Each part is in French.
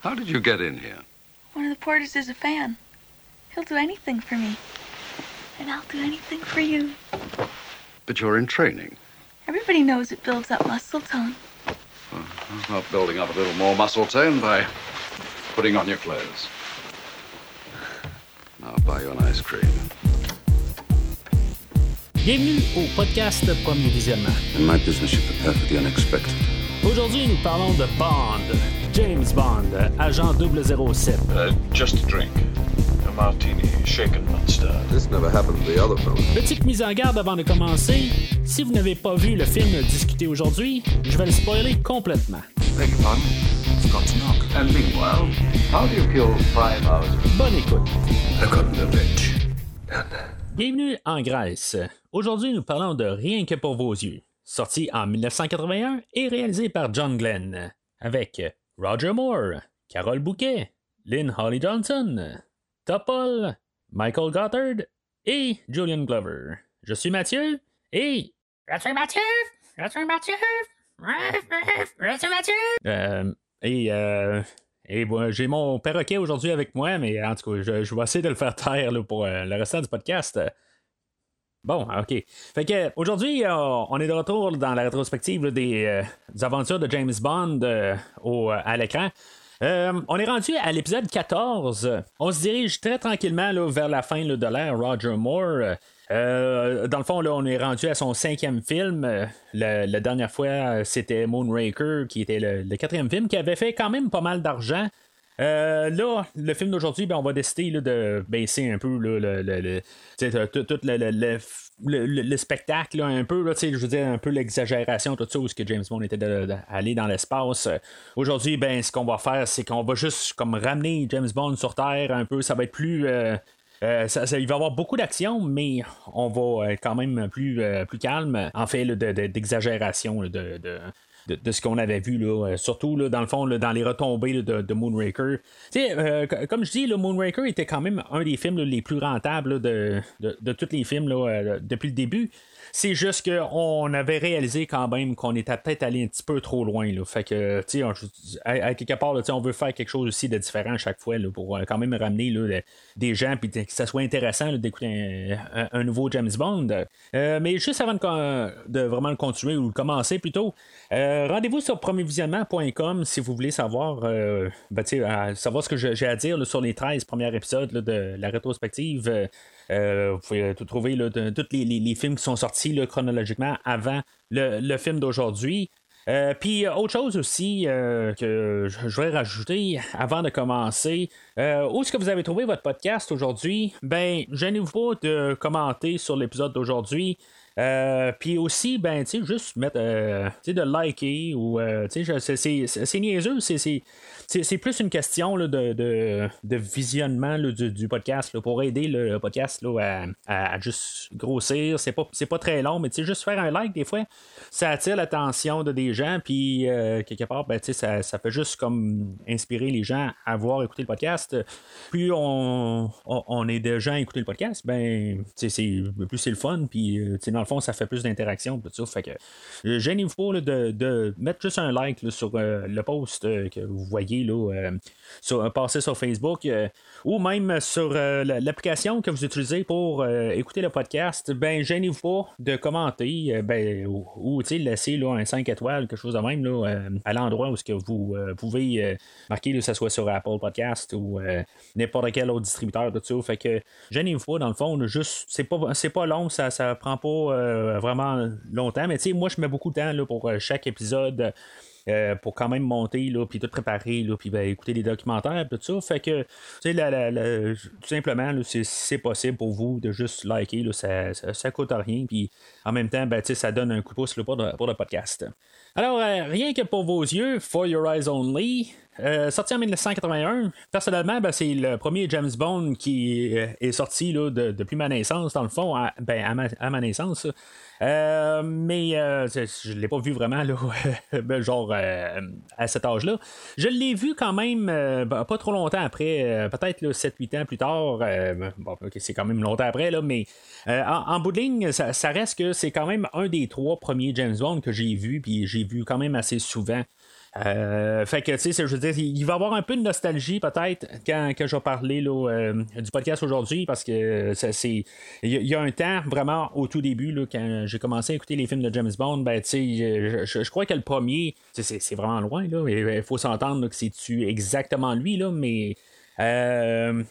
How did you get in here? One of the porters is a fan. He'll do anything for me. And I'll do anything for you. But you're in training. Everybody knows it builds up muscle tone. Uh-huh. Well, building up a little more muscle tone by putting on your clothes. I'll buy you an ice cream. Bienvenue au podcast Premier Visionnement. In my business, you prepare for the unexpected. Aujourd'hui, nous parlons de Bond, James Bond, agent 007. Uh, just a drink. A martini, shaken, not stirred. This never happened to the other fellow. Petite mise en garde avant de commencer. Si vous n'avez pas vu le film discuté aujourd'hui, je vais le spoiler complètement. Beg your pardon? Got to knock. And meanwhile, how do you kill five hours? Bonne écoute. Bitch. Bienvenue en Grèce. Aujourd'hui, nous parlons de Rien que pour vos yeux, sorti en 1981 et réalisé par John Glenn, avec Roger Moore, Carole Bouquet, Lynn Holly Johnson, Topol, Michael Gothard et Julian Glover. Je suis Mathieu et. Je suis Mathieu! Je suis Mathieu! Je suis Mathieu! Euh, et euh, et bon, j'ai mon perroquet aujourd'hui avec moi, mais en tout cas, je, je vais essayer de le faire taire là, pour euh, le restant du podcast. Bon, ok. Fait aujourd'hui, euh, on est de retour dans la rétrospective des, euh, aventures de James Bond euh, au, à l'écran. On est rendu à l'épisode 14. On se dirige très tranquillement vers la fin de l'ère Roger Moore. Dans le fond, là, on est rendu à son cinquième film. La, dernière fois, c'était Moonraker, qui était le quatrième film, qui avait fait quand même pas mal d'argent. Euh, là, le film d'aujourd'hui, ben, on va décider de baisser un peu le, tout le, le, le, le- le- le spectacle, un peu, je veux dire, un peu l'exagération, tout ça, où ce que James Bond était aller dans l'espace. Aujourd'hui, ben, ce qu'on va faire, c'est qu'on va juste comme ramener James Bond sur Terre un peu. Ça va être plus. euh, euh, il va y avoir beaucoup d'action, mais on va quand même plus, calme. En fait, d'exagération de, de, ce qu'on avait vu, là, euh, surtout là, dans le fond, dans les retombées de, de Moonraker. Euh, comme je dis, le Moonraker était quand même un des films les plus rentables de, de, tous les films euh, depuis le début. C'est juste qu'on avait réalisé quand même qu'on était peut-être allé un petit peu trop loin. Là. Fait que, tu sais, à, quelque part, on veut faire quelque chose aussi de différent à chaque fois là, pour euh, quand même ramener des gens puis que ça soit intéressant d'écouter un, un- nouveau James Bond. Euh, mais juste avant de, vraiment le continuer ou le commencer plutôt, euh, rendez-vous sur premiervisionnement.com si vous voulez savoir, ben, savoir ce que j'ai à dire sur les 13 premiers épisodes de la rétrospective. Euh, vous pouvez tout trouver, tous les, films qui sont sortis chronologiquement avant le, film d'aujourd'hui. Euh, Puis autre chose aussi euh, que je voudrais rajouter avant de commencer, où est-ce que vous avez trouvé votre podcast aujourd'hui? Ben, gênez-vous pas de commenter sur l'épisode d'aujourd'hui. Euh, puis aussi, ben, tu sais, juste mettre, euh, tu sais, de liker ou, euh, tu sais, c'est- niaiseux, c'est- plus une question là, de, de, de visionnement là, du, du podcast là, pour aider le podcast à, à juste grossir. C'est pas, pas très long, mais tu sais, juste faire un like, des fois, ça attire l'attention de des gens, puis quelque part, ben, tu sais, ça, ça peut juste comme inspirer les gens à voir écouter le podcast. Plus on, on, est de gens à écouter le podcast, ben, tu sais, plus c'est le fun, puis tu sais, dans le fond, ça fait plus d'interaction. Fait que euh, gênez-vous pas de, de mettre juste un like sur euh, le post euh, que vous voyez là, sur, passer sur Facebook ou même sur la- l'application que vous utilisez pour écouter le podcast. Ben, gênez-vous pas de commenter ben, ou, ou, laisser là, un 5 étoiles, quelque chose de même là, à l'endroit où ce que vous pouvez marquer, que ce soit sur Apple Podcast ou n'importe quel autre distributeur, tout ça. Fait que gênez-vous pas, dans le fond, juste, c'est pas, pas long, ça, ça prend pas euh, vraiment longtemps, mais tu sais, moi, je mets beaucoup de temps là, pour euh, chaque épisode. euh, pour quand même monter, puis tout préparer, puis ben, écouter les documentaires, tout ça. Fait que, la- la- tout simplement, c'est, si c'est possible pour vous de juste liker, ça, ça, coûte rien, puis en même temps, ben, ça donne un coup de pouce pour, le, pour le podcast. Alors, rien que pour vos yeux, For Your Eyes Only, euh, sorti en 1981. Personnellement, ben, c'est le premier James Bond qui euh, est sorti depuis ma naissance, dans le fond, à, ben, à, ma, naissance. Euh, mais je ne l'ai pas vu vraiment, ben, genre à cet âge-là. Je l'ai vu quand même ben, pas trop longtemps après, peut-être 7-8 ans plus tard. bon, c'est quand même longtemps après, là, mais en, en bout de ligne, ça, ça reste que c'est quand même un des trois premiers James Bond que j'ai vu, puis j'ai vu quand même assez souvent. Euh, fait que, tu sais, je veux dire, il va y avoir un peu de nostalgie peut-être quand, je vais parler là, du podcast aujourd'hui parce que c'est. Il y, a un temps, vraiment, au tout début, là, quand j'ai commencé à écouter les films de James Bond, ben, tu sais, je, crois que le premier, c'est vraiment loin, là. Il faut s'entendre que c'est-tu exactement lui, là, mais euh,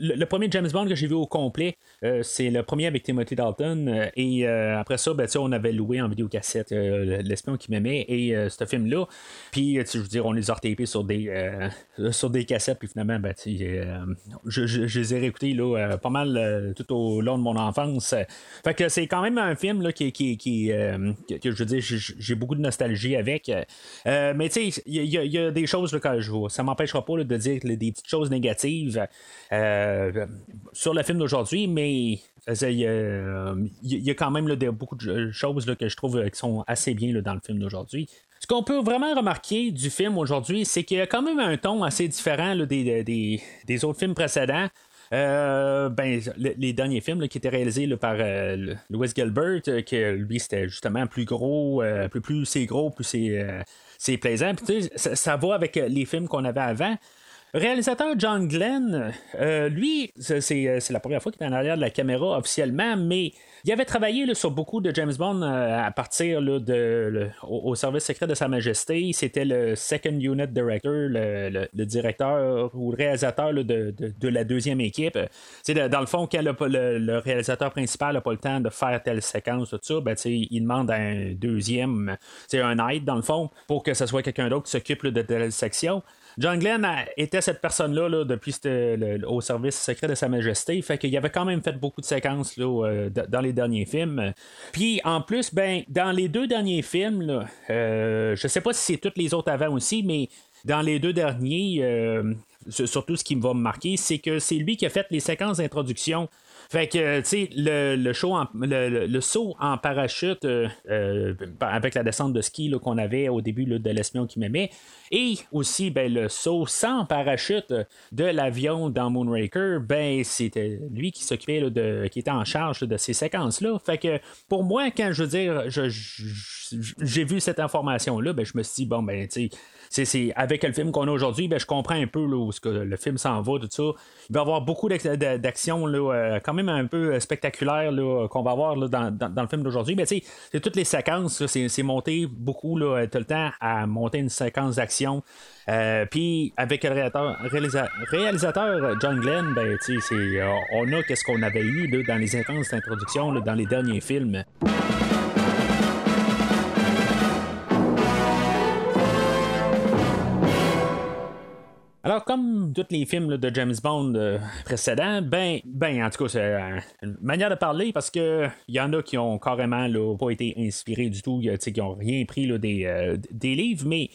le, premier James Bond que j'ai vu au complet, euh, c'est le premier avec Timothy Dalton. Euh, et après ça, ben, on avait loué en vidéocassette L'espion qui m'aimait et ce film-là. Puis, je veux dire, on les a retapés sur des, sur des cassettes. Puis finalement, ben, je, je, les ai réécoutés là, pas mal tout au long de mon enfance. Fait que c'est quand même un film là, qui, qui, qui que, je veux dire, j'ai beaucoup de nostalgie avec. mais tu sais, il y, a des choses là, quand je vois. Ça m'empêchera pas de dire des petites choses négatives euh, sur le film d'aujourd'hui, mais euh, il y, a quand même beaucoup de choses que je trouve qui sont assez bien dans le film d'aujourd'hui. Ce qu'on peut vraiment remarquer du film aujourd'hui, c'est qu'il y a quand même un ton assez différent des, autres films précédents. Euh, ben, les derniers films qui étaient réalisés par Louis Gilbert, que lui c'était justement plus gros, plus, plus c'est gros, plus c'est, plaisant. ça, va avec les films qu'on avait avant. Réalisateur John Glenn, euh, lui, euh, c'est la première fois qu'il est en arrière de la caméra officiellement, mais il avait travaillé sur beaucoup de James Bond euh, à partir de, au, service secret de Sa Majesté. C'était le Second Unit Director, le, directeur ou le réalisateur de, la deuxième équipe. C'est dans le fond, quand le, réalisateur principal n'a pas le temps de faire telle séquence, tout ça, ben, il demande un deuxième, un aide dans le fond, pour que ce soit quelqu'un d'autre qui s'occupe de telle section. John Glenn était cette personne-là depuis au service secret de Sa Majesté. Fait qu'il avait quand même fait beaucoup de séquences euh, dans les derniers films. Puis en plus, ben, dans les deux derniers films, là, euh, je sais pas si c'est tous les autres avant aussi, mais dans les deux derniers, euh, surtout ce qui me va me marquer, c'est que c'est lui qui a fait les séquences d'introduction fait que, tu sais, le, le, le, saut en parachute euh, euh, avec la descente de ski qu'on avait au début de l'espion qui m'aimait, et aussi ben, le saut sans parachute de l'avion dans Moonraker, ben c'était lui qui s'occupait de, qui était en charge de ces séquences-là. Fait que pour moi, quand je veux dire, j'ai vu cette information-là, ben, je me suis dit, bon, ben, tu sais, c'est, avec le film qu'on a aujourd'hui, ben, je comprends un peu où ce que le film s'en va, tout ça. Il va y avoir beaucoup d'actions euh, quand même un peu spectaculaires qu'on va avoir dans, le film d'aujourd'hui. Mais c'est toutes les séquences, c'est, monté beaucoup, là, tout le temps à monter une séquence d'action. Euh, puis avec le réalisateur, réalisateur John Glenn, ben, euh, on a qu'est-ce qu'on avait eu dans les séquences d'introduction dans les derniers films. Alors, comme tous les films de James Bond euh, précédents, ben, ben, en tout cas, c'est euh, une manière de parler parce que il y en a qui ont carrément pas été inspirés du tout, qui n'ont rien pris des, euh, des livres, mais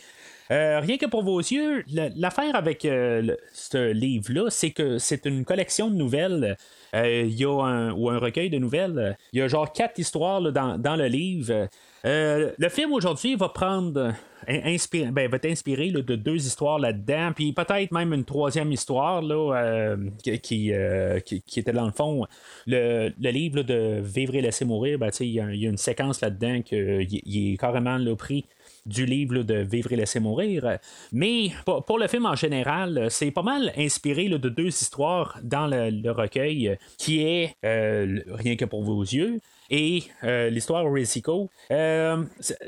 rien que pour vos yeux, l'affaire avec ce livre-là, c'est que c'est une collection de nouvelles. Il y a un, ou un recueil de nouvelles. Il y a genre quatre histoires dans, dans, le livre. le film aujourd'hui va prendre ben, va t'inspirer de deux histoires là-dedans, puis peut-être même une troisième histoire là, euh, qui, euh, qui, était dans le fond le, le livre de Vivre et laisser mourir. Ben, il y, a une séquence là-dedans qui est carrément pris du livre de Vivre et laisser mourir. Mais pour, le film en général, c'est pas mal inspiré de deux histoires dans le, recueil qui est euh, Rien que pour vos yeux et euh, l'histoire Risico. Euh,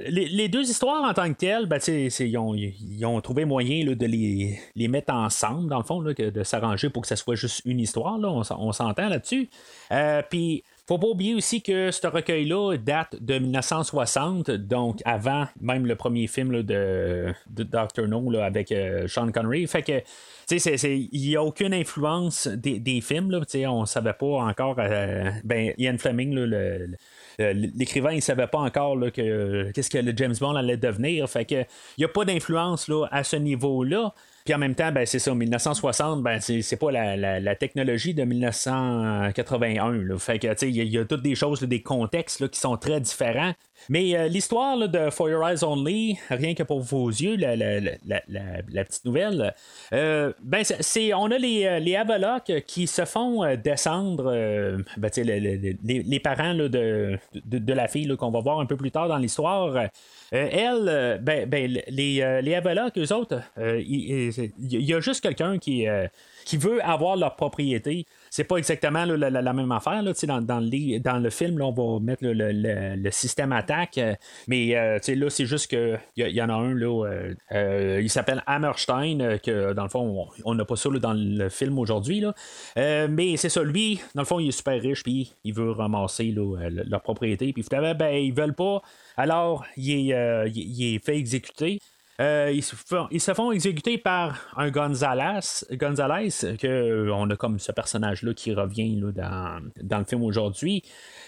les, deux histoires en tant que telles, ben, ils, ont, trouvé moyen de les, mettre ensemble, dans le fond, de s'arranger pour que ce soit juste une histoire. On, s'entend là-dessus. Puis faut pas oublier aussi que ce recueil-là date de 1960, donc avant même le premier film de, de Dr. No avec Sean Connery. Fait que il n'y a aucune influence des, films. Là, on ne savait pas encore. Euh, ben, Ian Fleming, l'écrivain, il savait pas encore que, qu'est-ce que le James Bond allait devenir. Fait que il n'y a pas d'influence à ce niveau-là. Puis en même temps, ben, c'est ça, 1960, ben, c'est, pas la, technologie de 1981. Fait que, il y, a toutes des choses, des contextes qui sont très différents. Mais euh, l'histoire de For Your Eyes Only, rien que pour vos yeux, la, petite nouvelle, euh, ben c'est on a les, les Avalocs qui se font descendre, ben, les, parents de, de, la fille qu'on va voir un peu plus tard dans l'histoire. elle, ben, ben, les, les eux autres, il y, a juste quelqu'un qui, qui veut avoir leur propriété c'est pas exactement la, même affaire. Là, dans, le, dans le film, on va mettre le, système attaque, euh, mais euh, là, c'est juste qu'il y, en a un, là, euh, il s'appelle Hammerstein, que dans le fond, on n'a pas ça dans le film aujourd'hui. mais c'est ça, lui, dans le fond, il est super riche, puis il veut ramasser leur propriété, puis finalement, ben, ils veulent pas. Alors, il est fait exécuter. Euh, ils, se font, exécuter par un Gonzalez, Gonzalez que euh, on a comme ce personnage-là qui revient dans, dans le film aujourd'hui.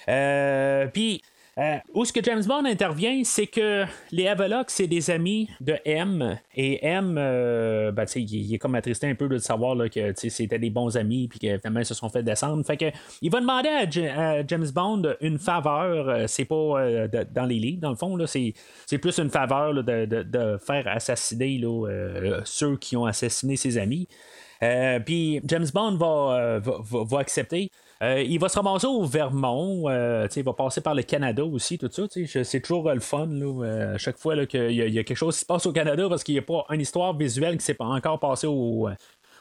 Euh, puis euh, où ce que James Bond intervient, c'est que les Avalocs, c'est des amis de M. Et M, euh, ben, il, est comme attristé un peu de savoir là, que c'était des bons amis puis que finalement ils se sont fait descendre. Fait que il va demander à, James Bond une faveur. Euh, c'est pas dans les livres, dans le fond. Là, c'est, plus une faveur de, faire assassiner ceux qui ont assassiné ses amis. Puis James Bond va, va accepter. Euh, il va se ramasser au Vermont. Euh, il va passer par le Canada aussi, tout ça. C'est toujours le fun à chaque fois qu'il y, y, a quelque chose qui se passe au Canada parce qu'il n'y a pas une histoire visuelle qui s'est pas encore passée au,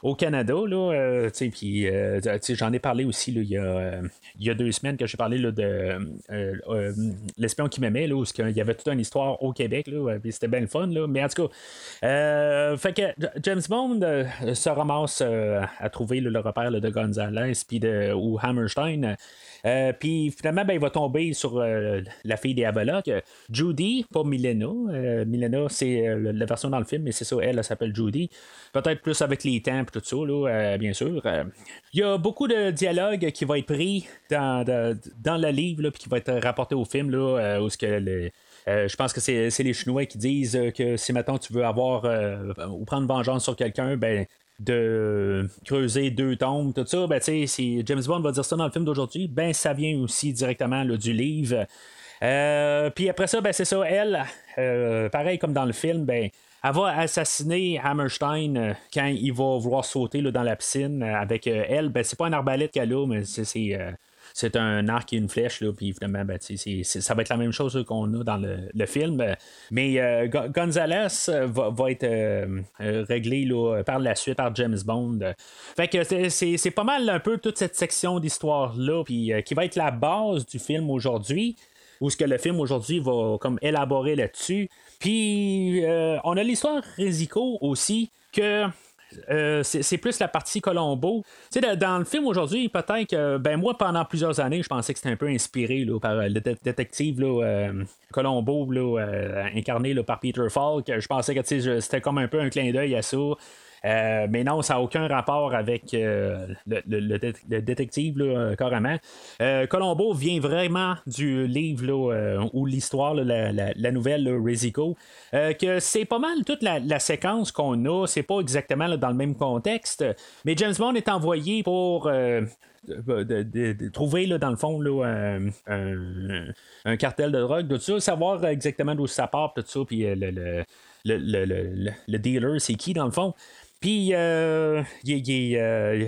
au Canada. Là, euh, puis, euh, j'en ai parlé aussi là, il, y a, euh, y a deux semaines que j'ai parlé là, de L'espion qui m'aimait, où il y avait toute une histoire au Québec. Là, c'était bien le fun. Là, mais en tout cas, fait que James Bond se ramasse à trouver le repère de Gonzalez puis de, ou Hammerstein. Euh, puis finalement, ben, il va tomber sur euh, la fille des Avalocs, Judy, pas Milena. Euh, Milena, c'est la version dans le film, mais c'est ça, elle, s'appelle Judy. Peut-être plus avec les temps et tout ça, là, bien sûr. Il y a beaucoup de dialogues qui vont être pris dans, dans le livre, puis qui vont être rapportés au film, là, où ce que je pense que c'est les Chinois qui disent que si maintenant tu veux avoir ou prendre vengeance sur quelqu'un, ben de creuser deux tombes, tout ça, ben, si James Bond va dire ça dans le film d'aujourd'hui, ben, ça vient aussi directement du livre. Euh, puis après ça, ben, c'est ça, elle, euh, pareil comme dans le film, ben, elle va assassiner Hammerstein euh, quand il va vouloir sauter dans la piscine avec elle. Ben, c'est pas un arbalète qu'elle a, mais c'est c'est un arc et une flèche, là, puis évidemment, ben, ça va être la même chose qu'on a dans le, film. Mais euh, Gonzalez euh, va, être euh, réglé par la suite par James Bond. Fait que c'est pas mal un peu toute cette section d'histoire-là, puis qui va être la base du film aujourd'hui ou ce que le film aujourd'hui va comme élaborer là-dessus. Puis on a l'histoire Risico aussi que euh, c'est plus la partie Colombo. Tu sais, dans le film aujourd'hui, peut-être que, ben moi, pendant plusieurs années, je pensais que c'était un peu inspiré là, par euh, le détective là, euh, Colombo, incarné par Peter Falk. Je pensais que c'était comme un peu un clin d'œil à ça. Euh, mais non, ça n'a aucun rapport avec euh, le, détective, là, carrément. Euh, Colombo vient vraiment du livre ou l'histoire, la, nouvelle Risico, que c'est pas mal toute la, séquence qu'on a. C'est pas exactement dans le même contexte, mais James Bond est envoyé pour. trouver dans le fond un, cartel de drogue, tout ça, savoir exactement d'où ça part, tout ça, puis le, le, dealer, c'est qui dans le fond. Puis, euh, euh,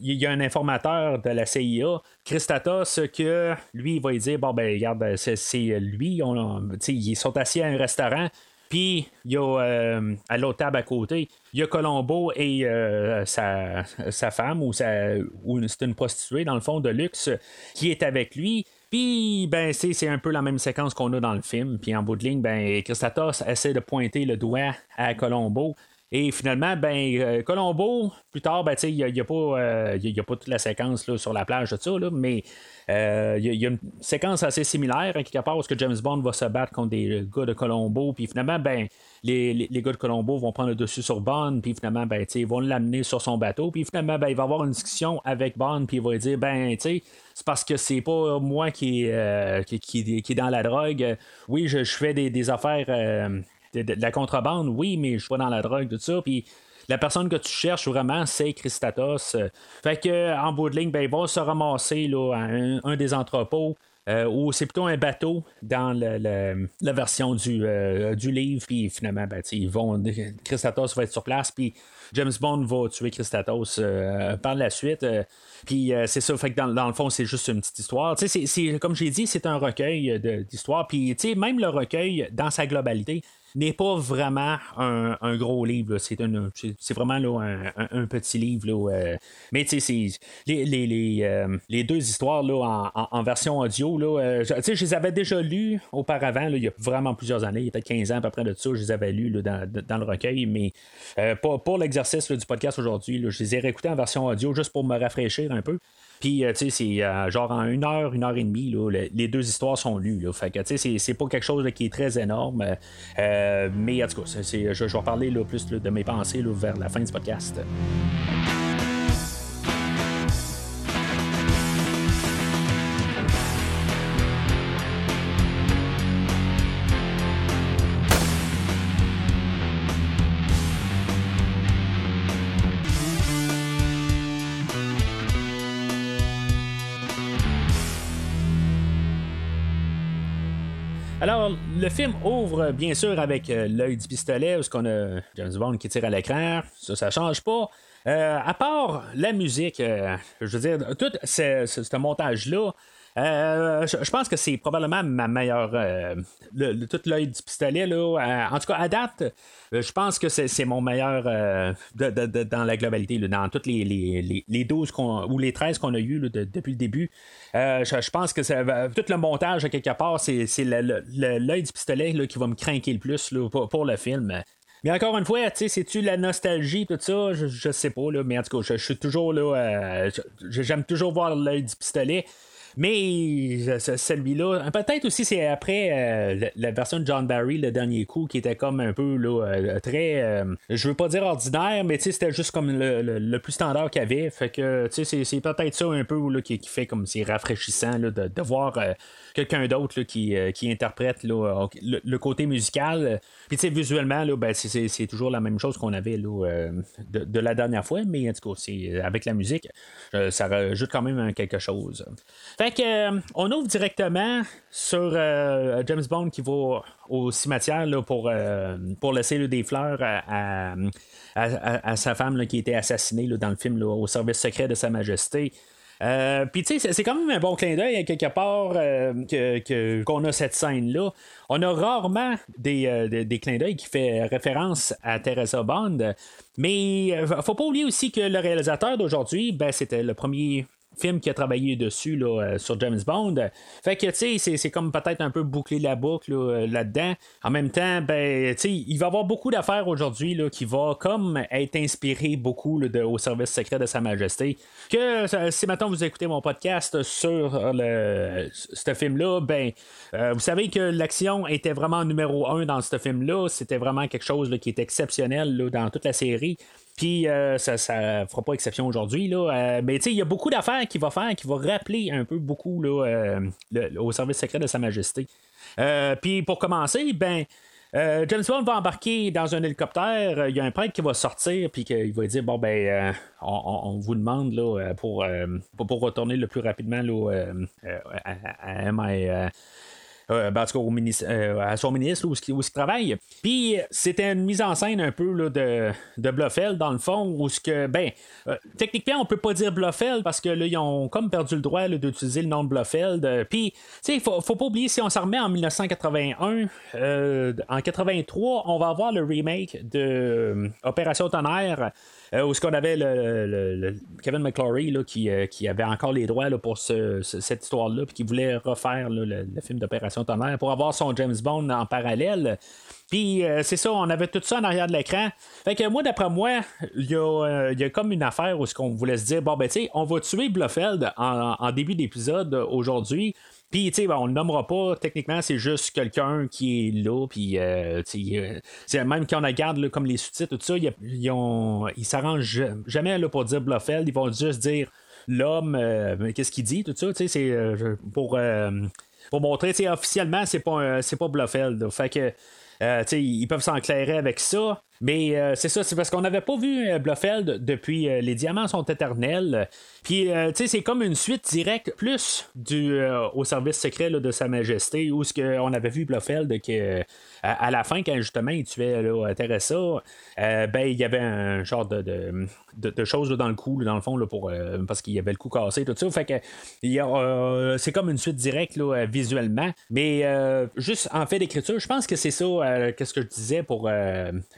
il, y a un informateur de la CIA, Christatos, que lui, va dire Bon, ben, regarde, c'est lui, on, ils sont assis à un restaurant. Puis, il y a euh, à l'autre table à côté, il y a Colombo et sa, femme, ou, ou c'est une prostituée, dans le fond, de luxe, qui est avec lui. Puis, ben, c'est un peu la même séquence qu'on a dans le film. Puis, en bout de ligne, ben, Christatos essaie de pointer le doigt à Colombo. Et finalement, ben, euh, Colombo, plus tard, ben, il n'y a, pas, euh, a pas toute la séquence là, sur la plage de ça, mais euh, il y, a une séquence assez similaire, à quelque part, où que James Bond va se battre contre des gars de Colombo, puis finalement, ben, les, les, gars de Colombo vont prendre le dessus sur Bond, puis finalement, ben, ils vont l'amener sur son bateau, puis finalement, ben, il va avoir une discussion avec Bond, puis il va dire, ben, c'est parce que c'est pas moi qui, qui, qui, qui, est dans la drogue. Oui, je, je fais des, des affaires de, la contrebande, oui, mais je suis pas dans la drogue, tout ça. Puis la personne que tu cherches vraiment, c'est Christatos. Fait que en bout de ligne, ben, il va se ramasser là, à un, des entrepôts. ou c'est plutôt un bateau dans la version du, du livre, puis finalement, ben, ils vont, Christatos va être sur place, puis James Bond va tuer Christatos par la suite. puis c'est ça, fait que dans, le fond, c'est juste une petite histoire. C'est, comme j'ai dit, c'est un recueil d'histoires. Puis même le recueil, dans sa globalité, n'est pas vraiment un, gros livre. C'est, vraiment là, un, petit livre. Là, euh. mais tu sais, les, les, les, euh, les, deux histoires là, en, version audio, là, euh, je, je les avais déjà lues auparavant, il y a vraiment plusieurs années, il y a peut-être 15 ans à peu près de ça, je les avais lus dans, dans, le recueil, mais pour, pour l'exercice du podcast aujourd'hui, je les ai réécoutés en version audio juste pour me rafraîchir un peu. Puis, euh, tu sais, c'est euh, genre en une heure, une heure et demie, les deux histoires sont lues. Là. Fait que, tu sais, c'est pas quelque chose qui est très énorme. Euh, mais, en tout cas, je, je, vais parler plus de mes pensées vers la fin du podcast. Le film ouvre bien sûr avec euh, l'œil du pistolet, où ce qu'on a James Bond qui tire à l'écran. Ça, ça change pas. Euh, à part la musique, euh, je veux dire, tout ce montage-là, euh, je, pense que c'est probablement ma meilleure. Euh, tout l'œil du pistolet, là. Euh, en tout cas, à date, je pense que c'est, mon meilleur dans la globalité, dans toutes les, les, les 12 ou les 13 qu'on a eu depuis le début. Je, pense que tout le montage, quelque part, c'est, l'œil du pistolet qui va me craquer le plus pour, le film. Mais encore une fois, c'est-tu la nostalgie, tout ça? Je, sais pas, là, mais en tout cas, je, suis toujours là. j'aime toujours voir l'œil du pistolet. Mais celui-là, peut-être aussi c'est après euh, la, version de John Barry, le dernier coup, qui était comme un peu là, euh, très, euh, je veux pas dire ordinaire, mais c'était juste comme le, plus standard qu'il y avait. Fait que c'est peut-être ça un peu là, qui, fait comme c'est rafraîchissant de, de, voir quelqu'un d'autre qui, euh, qui, interprète là, le, côté musical. Puis, tu sais, visuellement, là, ben, c'est, toujours la même chose qu'on avait là, euh, de, la dernière fois, mais en tout cas, c'est, avec la musique, euh, ça rajoute quand même quelque chose. Fait que, on ouvre directement sur James Bond qui va au cimetière là, pour, pour laisser des fleurs à, à, sa femme qui était assassinée dans le film au service secret de Sa Majesté. Euh, puis tu sais, c'est quand même un bon clin d'œil quelque part euh, qu'on a cette scène-là. On a rarement des, euh, des, clins d'œil qui fait référence à Teresa Bond. Mais faut pas oublier aussi que le réalisateur d'aujourd'hui, ben, c'était le premier film qui a travaillé dessus là, euh, sur James Bond. Fait que, tu sais, c'est comme peut-être un peu boucler la boucle euh, là-dedans. en même temps, ben, tu sais, il va y avoir beaucoup d'affaires aujourd'hui là, qui va comme être inspiré beaucoup de, au service secret de Sa Majesté. Que si maintenant vous écoutez mon podcast sur le, ce film-là, ben, euh, vous savez que l'action était vraiment numéro un dans ce film-là. C'était vraiment quelque chose qui est exceptionnel là, dans toute la série. Puis euh, ça, ça fera pas exception aujourd'hui. Là, euh, mais il y a beaucoup d'affaires qu'il va faire qui va rappeler un peu beaucoup là, euh, au service secret de Sa Majesté. Puis pour commencer, ben. James Bond va embarquer dans un hélicoptère. Il y a un prêtre qui va sortir puis qu'il va dire bon ben on, vous demande là, pour, pour, retourner le plus rapidement là, à, à, euh, ben, euh, à son ministre où, il travaille. Puis c'était une mise en scène un peu là, de, de dans le fond, où ce que, ben, euh, techniquement, on peut pas dire Bluffel parce que là, ils ont comme perdu le droit d'utiliser le nom de Bluffel. Puis, tu sais, faut, faut pas oublier, si on s'en remet en 1981, en 83, on va avoir le remake de Opération Tonnerre. Où ce qu'on avait le, Kevin McClory là, qui, qui, avait encore les droits là, pour cette histoire-là, puis qui voulait refaire le, film d'opération pour avoir son James Bond en parallèle. Puis euh, c'est ça, on avait tout ça en arrière de l'écran. Fait que moi, d'après moi, il y, euh, y, a comme une affaire où ce qu'on voulait se dire, bon ben tu sais, on va tuer Blofeld en, début d'épisode aujourd'hui. Puis, tu sais, ben, on le nommera pas, techniquement, c'est juste quelqu'un qui est là, puis, euh, même quand on regarde comme les sous-titres, tout ça, ils, ils, s'arrangent jamais là, pour dire Blofeld, ils vont juste dire l'homme, qu'est-ce qu'il dit, tout ça, tu sais, c'est pour pour montrer, officiellement, c'est pas, c'est pas Bluffeld. Fait que. Euh, ils peuvent s'enclairer avec ça. Mais euh, c'est ça, c'est parce qu'on n'avait pas vu euh, Blofeld depuis Les Diamants sont éternels. Puis, tu sais, c'est comme une suite directe, plus du, au service secret de Sa Majesté, où ce qu'on avait vu Blofeld que à, la fin, quand justement il tuait là, Teresa, ben il y avait un genre de, de, choses dans le cou, dans le fond, pour, parce qu'il y avait le cou cassé, tout ça. Fait que c'est comme une suite directe visuellement. Mais juste en fait d'écriture, je pense que c'est ça, qu'est-ce que je disais pour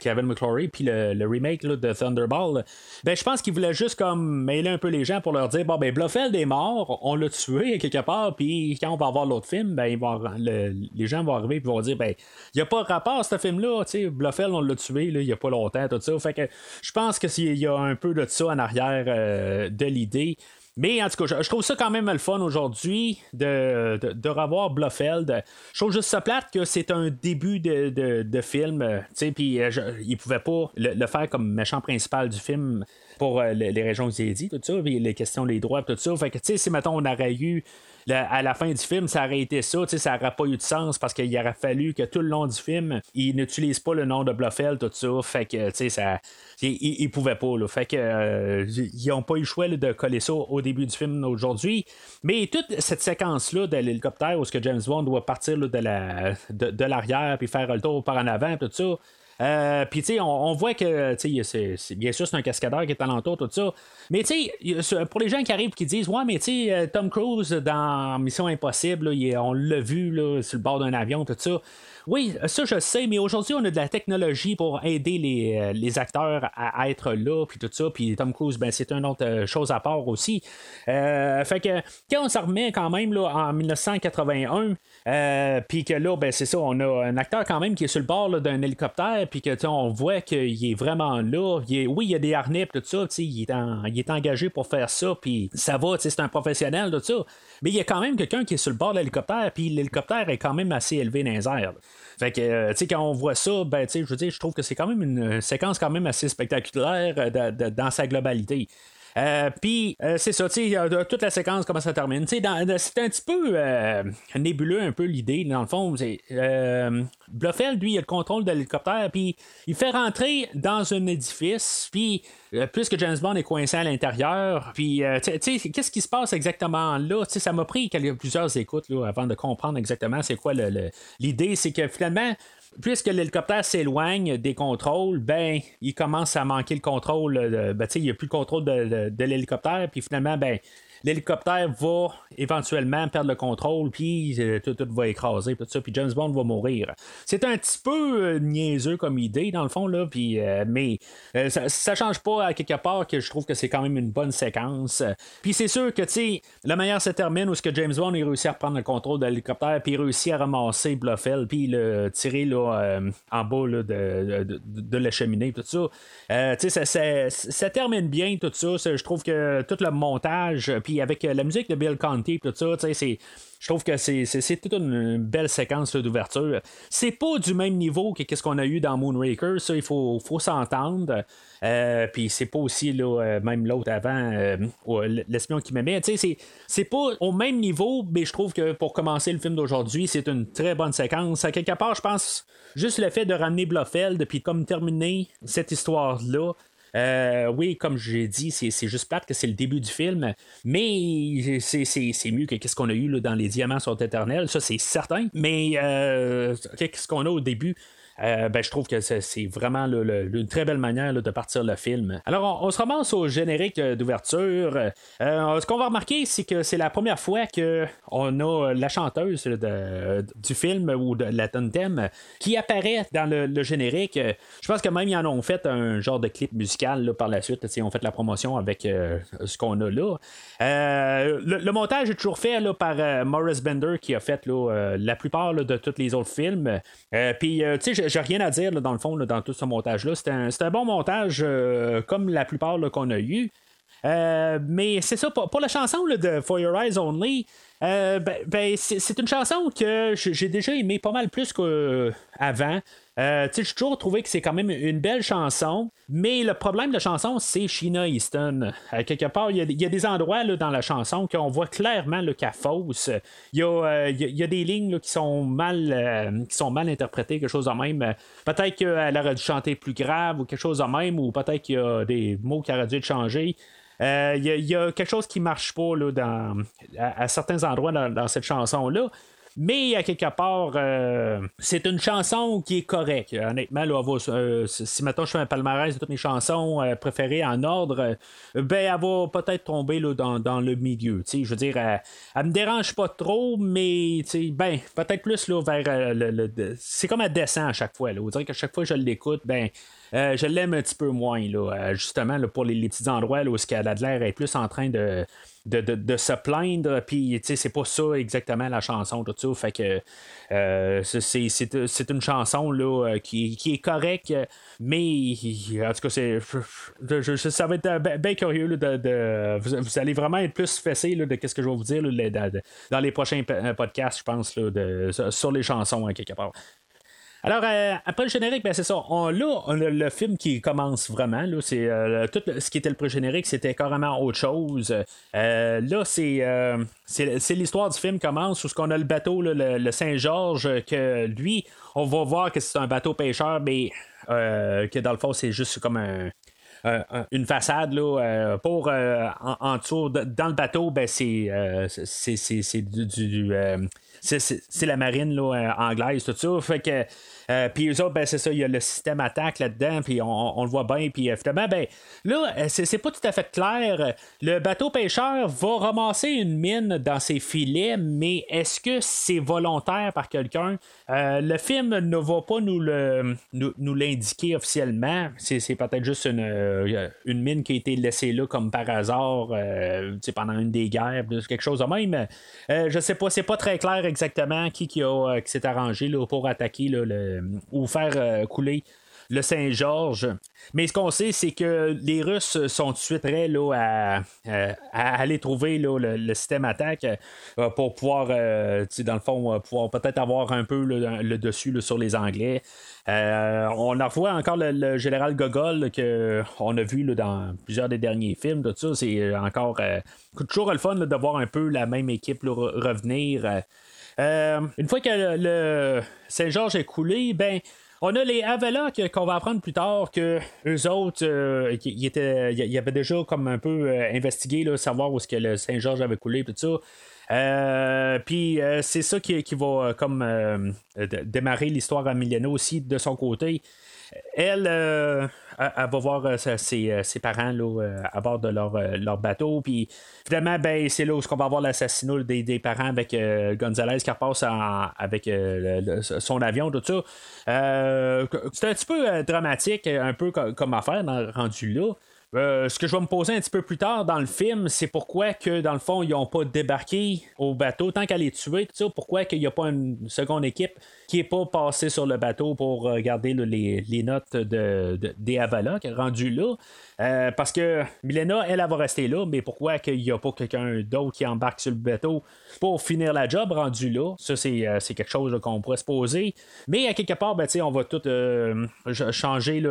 Kevin McClory, puis le, remake de Thunderball, ben, je pense qu'il voulait juste comme mêler un peu les gens pour leur dire bon, ben, Blofeld est mort, on l'a tué quelque part, puis quand on va voir l'autre film, ben, les gens vont arriver et vont dire ben, il n'y a pas rapport à ce film-là, Blofeld, on l'a tué il n'y a pas longtemps, tout ça. Fait que je pense qu'il y a un peu de ça en arrière euh, de l'idée. Mais en tout cas, je, trouve ça quand même le fun aujourd'hui de, de, revoir Blofeld. Je trouve juste ça plate que c'est un début de, de, film. Euh, puis euh, il pouvait pas le, faire comme méchant principal du film pour euh, les, régions que j'ai dit, tout ça, les questions des droits, tout ça. Fait que, tu sais, si, mettons, on aurait eu à la fin du film, ça aurait été ça, ça n'aurait pas eu de sens parce qu'il aurait fallu que tout le long du film, ils n'utilisent pas le nom de Blofeld, tout ça. Fait que, tu sais, ça. Ils, ne pouvaient pas, là. Fait que, euh, ils n'ont pas eu le choix de coller ça au début du film aujourd'hui. Mais toute cette séquence-là de l'hélicoptère où ce que James Bond doit partir de, la, de, l'arrière puis faire le tour par en avant, tout ça. Euh, puis, tu sais, on, voit que, tu sais, bien sûr, c'est un cascadeur qui est alentour, tout ça. Mais, tu sais, pour les gens qui arrivent qui disent, ouais, mais, tu sais, euh, Tom Cruise dans Mission Impossible, on l'a vu, là, sur le bord d'un avion, tout ça. Oui, ça je sais, mais aujourd'hui on a de la technologie pour aider les, euh, acteurs à, être là, puis tout ça, puis Tom Cruise, ben c'est une autre chose à part aussi. Fait que quand on s'en remet quand même là, en 1981, puis que là, ben c'est ça, on a un acteur quand même qui est sur le bord d'un hélicoptère, puis que on voit qu'il est vraiment là. oui, il y a des harnais, tout ça, il est, il est engagé pour faire ça, puis ça va, c'est un professionnel, tout ça. Mais il y a quand même quelqu'un qui est sur le bord de l'hélicoptère, puis l'hélicoptère est quand même assez élevé dans les airs. Fait que, euh, tu sais, quand on voit ça, ben, tu sais, je veux dire, je trouve que c'est quand même une séquence quand même assez spectaculaire euh, dans sa globalité. Euh, puis, c'est ça, tu sais, toute la séquence, comment ça termine. C'est un petit peu nébuleux, un peu l'idée, dans le fond. Bluffel, lui, il a le contrôle de l'hélicoptère, puis il fait rentrer dans un édifice, puis puisque James Bond est coincé à l'intérieur, puis, tu sais, qu'est-ce qui se passe exactement là? Tu sais, ça m'a pris plusieurs écoutes là, avant de comprendre exactement c'est quoi l'idée. c'est que finalement, puisque l'hélicoptère s'éloigne des contrôles, ben, il commence à manquer le contrôle. De, ben, il n'y a plus le contrôle de, de l'hélicoptère, puis finalement, ben, l'hélicoptère va éventuellement perdre le contrôle, puis euh, tout, va écraser, tout ça, puis James Bond va mourir. C'est un petit peu euh, niaiseux comme idée, dans le fond, là, puis, euh, mais ça, ça, change pas à quelque part que je trouve que c'est quand même une bonne séquence. Puis c'est sûr que, tu la manière se termine où ce que James Bond a réussi à reprendre le contrôle de l'hélicoptère, puis il réussit à ramasser Bluffel, puis le tirer là, en bas là, de, de, de, la cheminée, tout ça. tu sais, ça, ça, termine bien, tout ça. Je trouve que tout le montage, puis avec euh, la musique de Bill Conti, tout ça, c'est. Je trouve que c'est, toute une belle séquence d'ouverture. C'est pas du même niveau que ce qu'on a eu dans Moonraker, ça, il faut, faut s'entendre. Euh, puis c'est pas aussi là, euh, même l'autre avant, l'espion qui m'aimait. C'est pas au même niveau, mais je trouve que pour commencer le film d'aujourd'hui, c'est une très bonne séquence. À quelque part, je pense juste le fait de ramener Blofeld, puis comme terminer cette histoire-là, euh, oui, comme j'ai dit, c'est juste plate que c'est le début du film, mais c'est mieux que qu'est-ce qu'on a eu là, dans Les Diamants sont éternels, ça c'est certain. Mais euh, qu'est-ce qu'on a au début? Euh, ben, je trouve que c'est vraiment une très belle manière de partir le film. Alors, on, se ramasse au générique euh, d'ouverture. Euh, ce qu'on va remarquer, c'est que c'est la première fois qu'on a la chanteuse du film ou de la thème qui apparaît dans le, générique. Je pense que même ils en ont fait un genre de clip musical par la suite. Ils ont fait la promotion avec ce qu'on a là. Le, montage est toujours fait par Morris Bender qui a fait la plupart de tous les autres films. Puis, tu sais, j'ai rien à dire dans le fond dans tout ce montage-là. C'est un, bon montage euh, comme la plupart qu'on a eu. Euh, mais c'est ça, pour, la chanson de For Your Eyes Only, ben, ben c'est une chanson que j'ai déjà aimé pas mal plus qu'avant. Euh, j'ai toujours trouvé que c'est quand même une belle chanson, mais le problème de la chanson, c'est Sheena Easton. Euh, quelque part, il y, a des endroits là, dans la chanson qu'on voit clairement qu'elle fausse. Il y, a, des lignes qui, sont mal, euh, qui sont mal interprétées, quelque chose de même. Peut-être qu'elle aurait dû chanter plus grave ou quelque chose de même, ou peut-être qu'il y a des mots qui auraient dû être Il y, a quelque chose qui marche pas là, dans, à, certains endroits dans cette chanson-là. Mais à quelque part, euh, c'est une chanson qui est correcte. Honnêtement, là, euh, si maintenant je fais un palmarès de toutes mes chansons euh, préférées en ordre, ben elle va peut-être tomber là, dans, le milieu. Je veux dire, elle, elle, me dérange pas trop, mais ben, peut-être plus là, vers le. c'est comme elle descend à chaque fois. Là. Vous dire qu'à chaque fois que je l'écoute, ben. Je l'aime un petit peu moins, là, justement, pour les, petits endroits où ce qu'elle a de l'air est plus en train de, de, se plaindre, puis c'est pas ça exactement la chanson, tout ça. Fait que euh, c'est une chanson là, euh, qui, qui est correcte, mais en tout cas, c'est ça va être bien curieux de, vous, allez vraiment être plus fessé de ce que je vais vous dire dans, les prochains podcasts, je pense, de, sur les chansons, hein, quelque part. Alors, euh, après le générique, ben, c'est ça. On, là, on a le film qui commence vraiment. Là, c'est, euh, tout ce qui était le pré-générique, c'était carrément autre chose. Euh, là, c'est, c'est, l'histoire du film commence où ce qu'on a le bateau, le, Saint-Georges, que lui, on va voir que c'est un bateau pêcheur, mais que dans le fond, c'est juste comme un, une façade là, pour en, dessous dans le bateau ben c'est c'est, c'est, du c'est la marine là, euh, anglaise, tout ça. Fait que. Euh, puis eux autres, ben, c'est ça, il y a le système attaque là-dedans, puis on, le voit bien. Puis finalement, ben, là, euh, c'est pas tout à fait clair. Le bateau pêcheur va ramasser une mine dans ses filets, mais est-ce que c'est volontaire par quelqu'un? le film ne va pas nous le nous, l'indiquer officiellement. C'est peut-être juste une, une mine qui a été laissée là comme par hasard pendant une des guerres, quelque chose de même. je sais pas, c'est pas très clair exactement qui, qui, a, euh, s'est arrangé là, pour attaquer le, ou faire euh, couler le Saint-Georges. Mais ce qu'on sait, c'est que les Russes sont tout de suite prêts là, à, aller trouver le, système attaque euh, pour pouvoir, dans le fond, pouvoir peut-être avoir un peu le, dessus sur les Anglais. on en revoit encore le, général Gogol qu'on a vu dans plusieurs des derniers films. Tout ça, c'est encore toujours le fun de voir un peu la même équipe revenir. Euh, une fois que le, Saint-Georges est coulé, ben. On a les Avela qu'on va apprendre plus tard que eux autres, euh, ils avaient déjà comme un peu euh, investigué, savoir où est-ce que le Saint-Georges avait coulé, tout ça. puis c'est ça qui, qui va comme démarrer l'histoire à Milena aussi de son côté. Elle, euh, elle, va voir euh, ses, euh, ses, parents là, à bord de leur, leur bateau. Puis finalement, ben, c'est là où on va avoir l'assassinat des, des, parents avec Gonzalez qui repasse avec son avion, tout ça. c'est un petit peu dramatique, un peu comme, affaire rendu là. Euh, ce que je vais me poser un petit peu plus tard dans le film, c'est pourquoi que dans le fond, ils n'ont pas débarqué au bateau tant qu'elle est tuée, tout ça, pourquoi qu'il n'y a pas une seconde équipe qui n'est pas passée sur le bateau pour regarder les, notes de, des Avala qui est rendu là. Euh, parce que Milena, elle, elle, va rester là, mais pourquoi qu'il n'y a pas quelqu'un d'autre qui embarque sur le bateau pour finir la job rendu là? Ça, c'est, euh, quelque chose qu'on pourrait se poser. Mais à quelque part, ben, on va tout euh, changer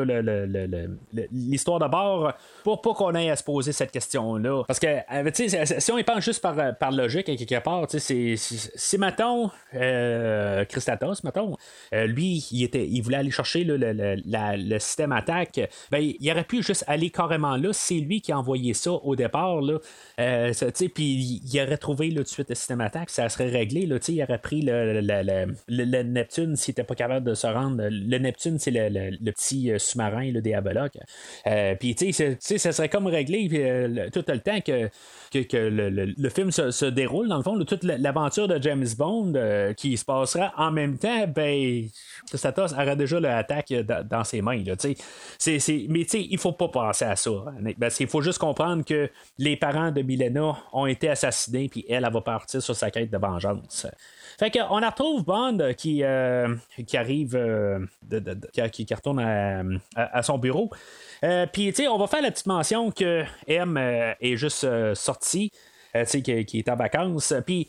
l'histoire d'abord pour pas qu'on ait à se poser cette question-là. Parce que si on y pense juste par, par logique, à quelque part, c'est, si, mettons, Christatos, mettons, lui, il, était, il voulait aller chercher le, système attaque, ben, il aurait pu juste aller carrément là, c'est lui qui a envoyé ça au départ. Là. Euh, puis il aurait trouvé tout de suite le système attaque, ça serait réglé. Là, il aurait pris le, le, Neptune s'il n'était pas capable de se rendre. Le Neptune, c'est le, petit euh, sous-marin des Abelocs. Euh, puis tu sais, ça serait comme réglé tout le temps que, que, le, film se, déroule, dans le fond, toute l'aventure de James Bond qui se passera en même temps, ben, Statos aurait déjà l'attaque dans ses mains. Là, c'est, c'est, mais il faut pas penser à ça. Parce qu'il faut juste comprendre que les parents de Milena ont été assassinés, puis elle, elle va partir sur sa quête de vengeance. Fait qu'on retrouve Bond qui, euh, qui arrive, euh, qui, retourne à, son bureau. Euh, puis, tu sais, on va faire la petite mention que M est juste sorti. Qui, qui, est en vacances. Puis,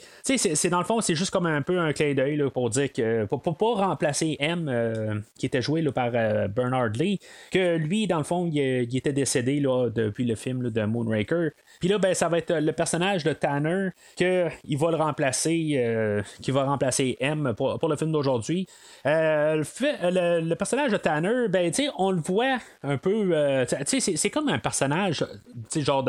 dans le fond, c'est juste comme un peu un clin d'œil pour dire que pour, pas remplacer M, qui était joué là, par Bernard Lee, que lui, dans le fond, il, était décédé là, depuis le film de Moonraker. Puis là, ben, ça va être le personnage de Tanner qu'il va le remplacer, qui va remplacer M pour, pour le film d'aujourd'hui. le, le, personnage de Tanner, ben, on le voit un peu. c'est comme un personnage, genre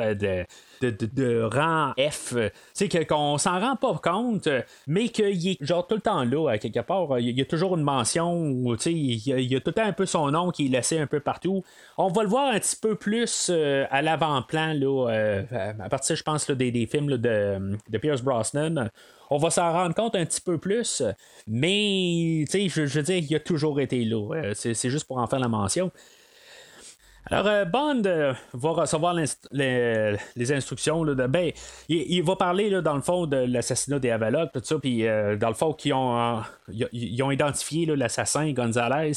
de, rang F, tu qu'on s'en rend pas compte, mais qu'il est genre tout le temps là, quelque part. Il y a toujours une mention, tu sais, il y, a tout le temps un peu son nom qui est laissé un peu partout. On va le voir un petit peu plus euh, à l'avant-plan, là, euh, à partir, je pense, des, films de, de Pierce Brosnan on va s'en rendre compte un petit peu plus, mais je, je veux dire, il a toujours été là. Euh, c'est juste pour en faire la mention. Alors, euh, Bond euh, va recevoir les, instructions. de, ben, il, va parler, dans le fond, de l'assassinat des Avaloc, tout ça, puis euh, dans le fond, qu'ils ont, ils ont identifié l'assassin, Gonzalez,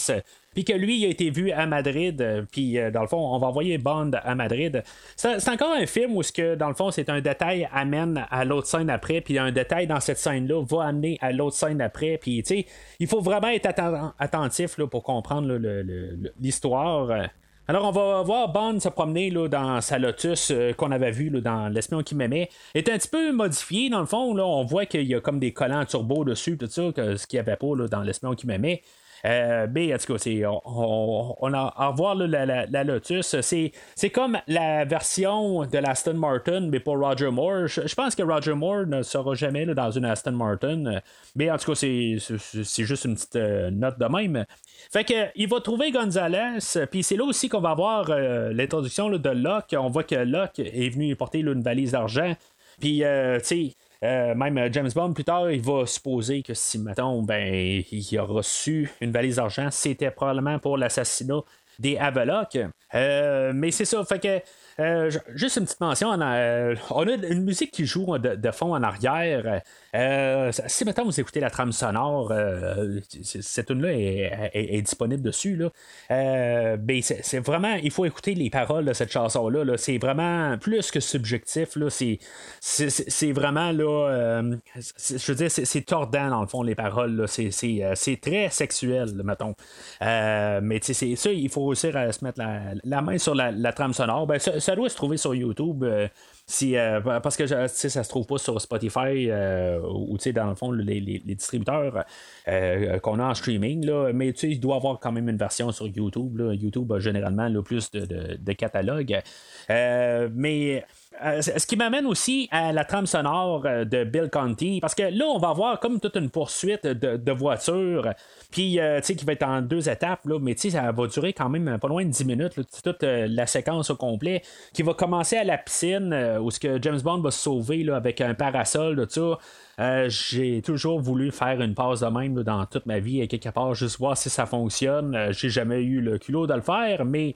puis que lui, il a été vu à Madrid, puis dans le fond, on va envoyer Bond à Madrid. C'est encore un film où, ce que, dans le fond, c'est un détail amène à l'autre scène après, puis un détail dans cette scène-là va amener à l'autre scène après, puis, tu sais, il faut vraiment être attentif là, pour comprendre l'histoire. Alors, on va voir Bond se promener là, dans sa Lotus euh, qu'on avait vu là, dans L'espion qui m'aimait. est un petit peu modifié, dans le fond. On voit qu'il y a comme des collants turbo dessus, tout ça, que, ce qu'il n'y avait pas dans L'espion qui m'aimait. Euh, mais en tout cas, on, on, voir la, Lotus. C'est comme la version de l'Aston Martin, mais pour Roger Moore. Je, pense que Roger Moore ne sera jamais dans une Aston Martin. Mais en tout cas, c'est juste une petite euh, note de même. Fait que il va trouver Gonzalez, puis c'est là aussi qu'on va voir euh, l'introduction de Locke. On voit que Locke est venu porter une valise d'argent. Puis, tu sais, euh, même euh, James Bond, plus tard, il va supposer que si, mettons, ben, il a reçu une valise d'argent, c'était probablement pour l'assassinat des Avaloc. Euh, mais c'est ça, fait que euh, juste une petite mention, on a, euh, on a une musique qui joue de, fond en arrière. Euh, si maintenant vous écoutez la trame sonore, cette tune-là est, disponible dessus. Là. Ben, c'est, vraiment, il faut écouter les paroles de cette chanson-là. C'est vraiment plus que subjectif. Là. C'est, vraiment, là, je veux dire, c'est, tordant dans le fond, les paroles. C'est, très sexuel, mettons. mais c'est ça, il faut réussir à se mettre la, main sur la, trame sonore. Ben, doit se trouver sur YouTube. Euh, si, euh, parce que ça se trouve pas sur Spotify euh, ou dans le fond les, distributeurs qu'on a en streaming. Là, mais il doit avoir quand même une version sur YouTube. YouTube a généralement le plus de, de, de catalogues. mais euh, ce qui m'amène aussi à la trame sonore euh, de Bill Conti, parce que là, on va avoir comme toute une poursuite de, voitures, puis euh, tu sais, qui va être en deux étapes, là, mais tu sais, ça va durer quand même pas loin de 10 minutes, toute la séquence au complet, qui va commencer à la piscine, où ce que James Bond va se sauver là, avec un parasol, tout ça. Euh, j'ai toujours voulu faire une pause de même dans toute ma vie, et quelque part, juste voir si ça fonctionne. Euh, j'ai jamais eu le culot de le faire, mais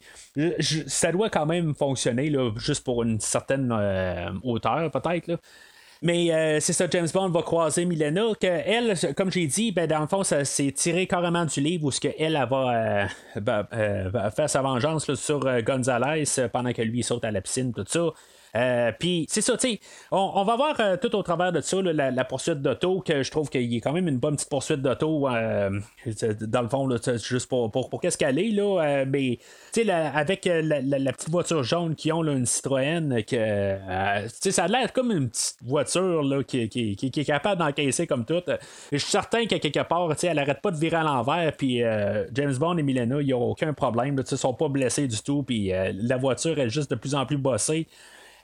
ça doit quand même fonctionner, là, juste pour une certaine euh, hauteur, peut-être. Mais c'est ça, James Bond va croiser Milena, que elle, comme j'ai dit, ben, dans le fond, ça s'est tiré carrément du livre où ce que elle, va, faire sa vengeance sur Gonzalez pendant que lui saute à la piscine, tout ça. Euh, puis c'est ça, tu sais, on, va voir euh, tout au travers de ça la, poursuite d'auto, que je trouve qu'il y a quand même une bonne petite poursuite d'auto, euh, dans le fond, là, juste pour, pour, pour qu'est-ce qu'elle est, là, mais tu sais, avec la, petite voiture jaune qui ont une Citroën, que, ça a l'air comme une petite voiture là, qui, qui, qui, est capable d'encaisser comme tout. Je suis certain qu'à quelque part, elle arrête pas de virer à l'envers, puis James Bond et Milena, ils n'ont aucun problème, ils sont pas blessés du tout, puis la voiture est juste de plus en plus bossée.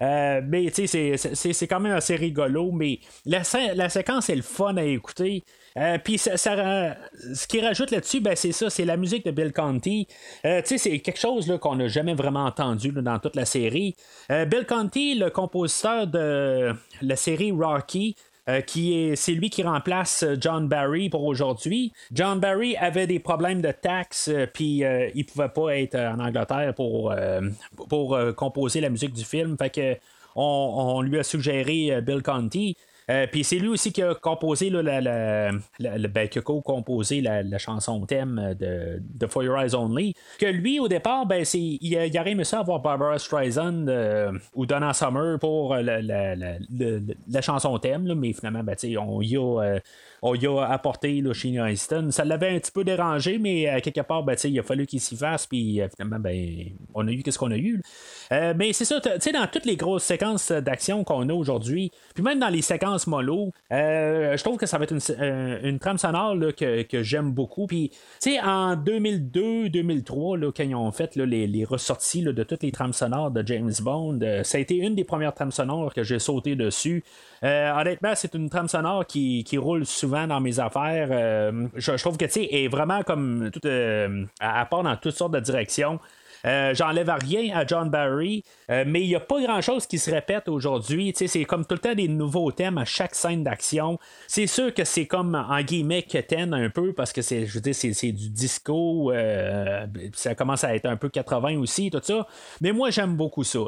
Euh, mais tu sais, c'est quand même assez rigolo, mais la, la séquence est le fun à écouter. Euh, puis ça, ce qui rajoute là-dessus, ben, c'est ça, c'est la musique de Bill Conti. Euh, tu sais, c'est quelque chose qu'on n'a jamais vraiment entendu dans toute la série. Bill Conti, le compositeur de la série Rocky, euh, qui est, c'est lui qui remplace euh, John Barry pour aujourd'hui. John Barry avait des problèmes de taxes, euh, puis il pouvait pas être en Angleterre pour, pour composer la musique du film. Fait que on, lui a suggéré Bill Conti. Puis c'est lui aussi qui a composé là, la, ben, qui a composé la, chanson thème de, de, For Your Eyes Only. Que lui, au départ, ben, c'est, il, il aurait aimé ça avoir Barbara Streisand ou Donna Summer pour la, chanson thème, mais finalement, ben, on y a on a apporté là, chez Easton. Ça l'avait un petit peu dérangé, mais euh, quelque part, ben, il a fallu qu'il s'y fasse, puis euh, finalement, ben, on a eu qu'est-ce qu'on a eu. Euh, mais c'est ça, tu sais, dans toutes les grosses séquences d'action qu'on a aujourd'hui, puis même dans les séquences mollo, je trouve que ça va être une, trame sonore que, j'aime beaucoup. Puis, tu sais, en 2002-2003, quand ils ont fait les, les, ressorties de toutes les trames sonores de James Bond, ça a été une des premières trames sonores que j'ai sauté dessus. honnêtement, c'est une trame sonore qui, qui roule souvent dans mes affaires. Euh, je, trouve que tu sais, est vraiment comme tout, euh, à part dans toutes sortes de directions. Euh, j'enlève rien à John Barry, euh, mais il n'y a pas grand-chose qui se répète aujourd'hui. C'est comme tout le temps des nouveaux thèmes à chaque scène d'action. C'est sûr que c'est comme en guillemets quétaine un peu parce que c'est, je veux dire, c'est, du disco. Euh, ça commence à être un peu 80 aussi, tout ça. Mais moi, j'aime beaucoup ça.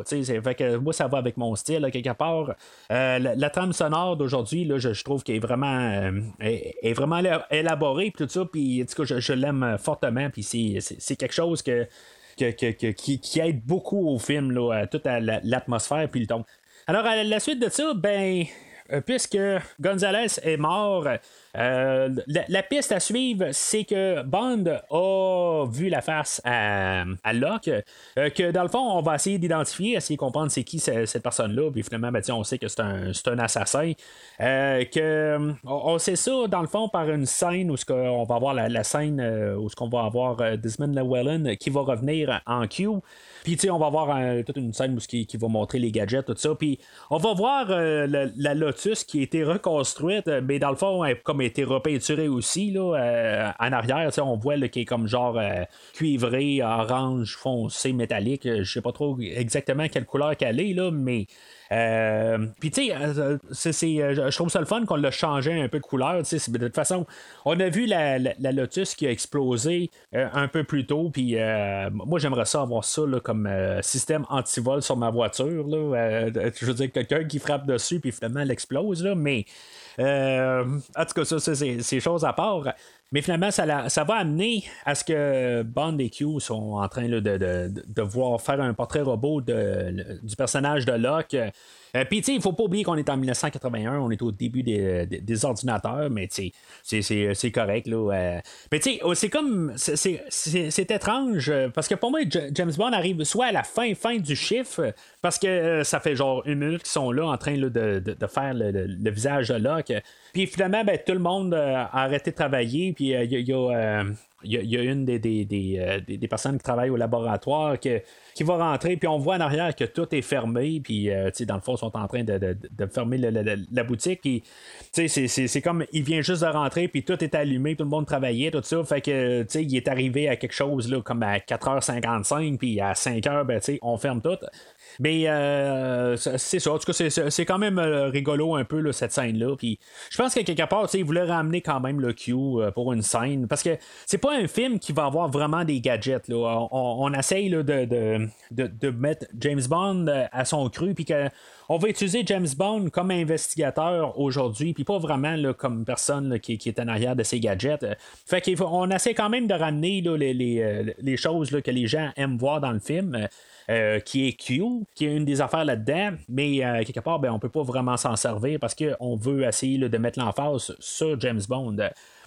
Moi, ça va avec mon style, quelque part. la, trame sonore d'aujourd'hui, je, je, trouve qu'elle est vraiment, est, vraiment élaborée, tout ça. Puis, je, je l'aime fortement. Puis, c'est quelque chose que qui, aide beaucoup au film, là, toute l'atmosphère puis le ton. Alors, à la suite de ça, ben, euh, puisque Gonzalez est mort, euh, la, piste à suivre, c'est que Bond a vu la face à, Locke, euh, que dans le fond, on va essayer d'identifier, essayer de comprendre c'est qui cette personne-là, puis finalement, ben, on sait que c'est un, assassin. que, on, sait ça, dans le fond, par une scène où on va avoir la, scène où on va avoir Desmond Llewellyn qui va revenir en Q. Puis, on va voir toute une scène où qui, qui, va montrer les gadgets, tout ça. Puis, on va voir la, Lotus qui a été reconstruite, mais dans le fond, elle, comme été repeinturé aussi là, euh, en arrière. On voit qui est comme genre euh, cuivré, orange, foncé, métallique. Je sais pas trop exactement quelle couleur qu'elle est, là, mais euh, puis tu sais, euh, euh, je trouve ça le fun qu'on l'a changé un peu de couleur. De toute façon, on a vu la, Lotus qui a explosé un peu plus tôt. Puis moi, j'aimerais ça avoir ça comme système anti-vol sur ma voiture. Là. je veux dire, quelqu'un qui frappe dessus, puis finalement, elle explose. Là, mais en tout cas, ça, c'est chose à part. Mais finalement, ça, va amener à ce que Bond et Q sont en train de, voir faire un portrait robot du personnage de Locke. Euh, Puis, tu sais, il faut pas oublier qu'on est en 1981, on est au début des, des, ordinateurs, mais c'est correct. Là, euh. Mais tu sais, oh, c'est comme. C'est étrange, euh, parce que pour moi, James Bond arrive soit à la fin, fin du chiffre, parce que ça fait genre une minute qu'ils sont là en train de, de, faire le, visage de Locke. Puis finalement, ben, tout le monde a arrêté de travailler, puis il y a il y, a une des, des, des, personnes qui travaillent au laboratoire que qui va rentrer, puis on voit en arrière que tout est fermé, puis euh, dans le fond, ils sont en train de, fermer la boutique. C'est comme, il vient juste de rentrer, puis tout est allumé, tout le monde travaillait, tout ça. Fait que, il est arrivé à quelque chose là, comme à 4h55, puis à 5h, ben, on ferme tout. Mais euh, c'est ça. En tout cas, c'est quand même euh, rigolo un peu cette scène-là. Puis je pense que quelque part, il voulait ramener quand même le Q euh, pour une scène. Parce que c'est pas un film qui va avoir vraiment des gadgets. Là. On, essaye de, de, mettre James Bond à son cru. Puis on va utiliser James Bond comme investigateur aujourd'hui, puis pas vraiment comme personne qui, est en arrière de ses gadgets. Fait qu'on essaie quand même de ramener les, les, choses que les gens aiment voir dans le film. Euh, qui est Q, qui est une des affaires là-dedans, mais euh, quelque part, ben, on peut pas vraiment s'en servir parce qu'on veut essayer de mettre l'emphase sur James Bond.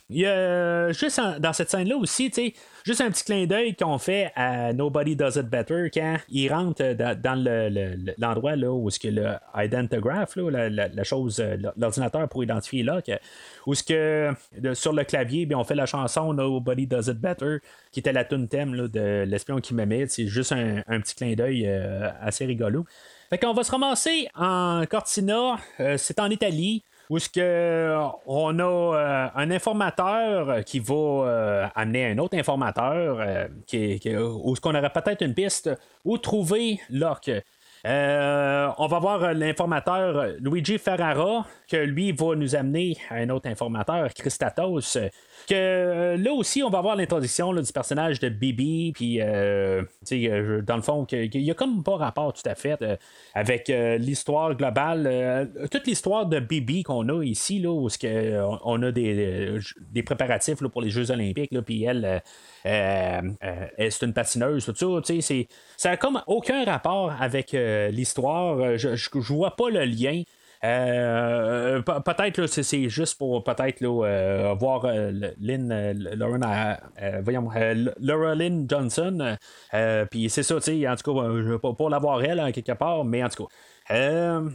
Il y a juste dans cette scène-là aussi, tu sais, juste un petit clin d'œil qu'on fait à Nobody Does It Better quand il rentre dans, l'endroit là où ce que le identigraph, la, chose, euh, l'ordinateur pour identifier là, où ce que sur le clavier, bien, on fait la chanson Nobody Does It Better, qui était la tune thème de l'espion qui m'aimait. C'est juste un, petit clin d'œil euh, assez rigolo. Fait qu'on va se ramasser en Cortina, euh, c'est en Italie où ce que on a euh, un informateur qui va euh, amener un autre informateur euh, qui, où ce qu'on aurait peut-être une piste où trouver Locke. on va voir l'informateur Luigi Ferrara, que lui va nous amener à un autre informateur, Christatos. Que là aussi, on va voir l'introduction du personnage de Bibi, puis dans le fond, il y a comme pas rapport tout à fait avec l'histoire globale, toute l'histoire de Bibi qu'on a ici, là, où on a des, des préparatifs pour les Jeux Olympiques, puis elle, euh, euh, c'est une patineuse, tout ça. Ça n'a comme aucun rapport avec euh, l'histoire. Je, je, vois pas le lien. Peut-être c'est juste pour peut-être voir Lynn voyons Laura Lynn Johnson puis c'est ça tu en tout cas pour, pour l'avoir elle hein, quelque part mais en tout cas euh,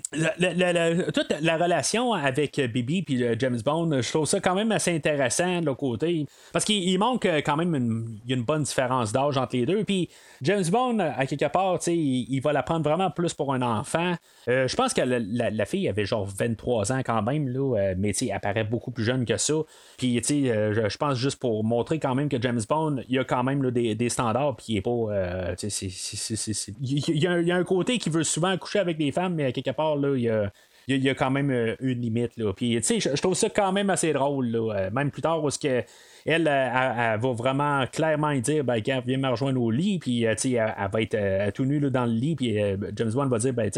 toute la relation avec Bibi et James Bond, je trouve ça quand même assez intéressant de l'autre côté. Parce qu'il manque quand même une, une bonne différence d'âge entre les deux. Puis James Bond, à quelque part, il, il, va la prendre vraiment plus pour un enfant. Euh, je pense que la, fille avait genre 23 ans quand même, là, euh, mais elle paraît beaucoup plus jeune que ça. Puis je, pense juste pour montrer quand même que James Bond, il a quand même des, des, standards, puis il est pas. Il y, a un côté qui veut souvent coucher avec des femmes mais quelque part, là, il y a. Il y, a quand même une limite. Là. Puis, je, trouve ça quand même assez drôle. Là. Même plus tard, parce que elle, elle, va vraiment clairement dire ben, viens me rejoindre au lit, puis euh, elle, elle, va être euh, tout nue dans le lit, puis euh, James Bond va dire ben,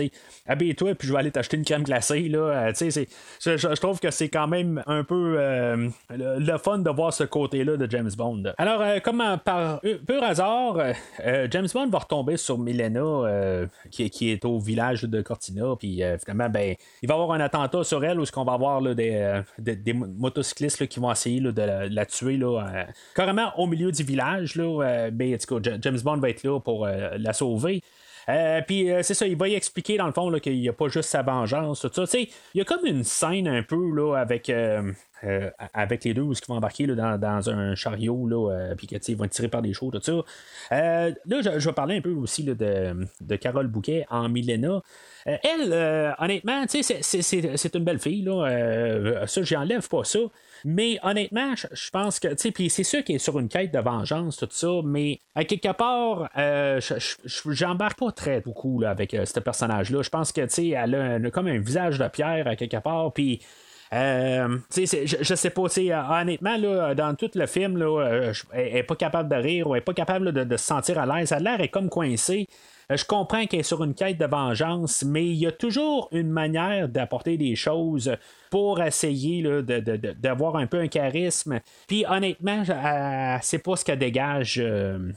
habille-toi, puis je vais aller t'acheter une crème glacée. Là, je, je, trouve que c'est quand même un peu le, fun de voir ce côté-là de James Bond. Alors, comme par pur hasard, James Bond va retomber sur Milena, qui, est au village de Cortina, puis finalement, ben, il va avoir un attentat sur elle où ce qu'on va avoir des, motocyclistes qui vont essayer de la tuer euh, carrément au milieu du village. Là, euh, ben, James Bond va être là pour euh, la sauver. puis c'est ça, il va y expliquer dans le fond qu'il n'y a pas juste sa vengeance, tout ça. Il y a comme une scène un peu là, avec, avec les deux qui vont embarquer là, dans, un chariot, là, puis qu'ils vont tirer par des choses, tout ça. là, je, vais parler un peu aussi de, de Carole Bouquet en Milena. elle, honnêtement, c'est une belle fille, là. ça, j'enlève pas ça. Mais honnêtement, je, pense que, tu sais, puis c'est sûr qu'il est sur une quête de vengeance, tout ça, mais à quelque part, euh, j'embarque pas très beaucoup là, avec euh, ce personnage-là. Je pense que, tu sais, elle, a comme un visage de pierre à quelque part, puis. Euh, je, je, sais pas, sais honnêtement, là, dans tout le film, là, elle n'est pas capable de rire ou elle n'est pas capable de, se sentir à l'aise. Elle a l'air comme coincée. Je comprends qu'elle est sur une quête de vengeance, mais il y a toujours une manière d'apporter des choses pour essayer d'avoir un peu un charisme. Puis honnêtement, c'est pas ce qu'elle dégage euh,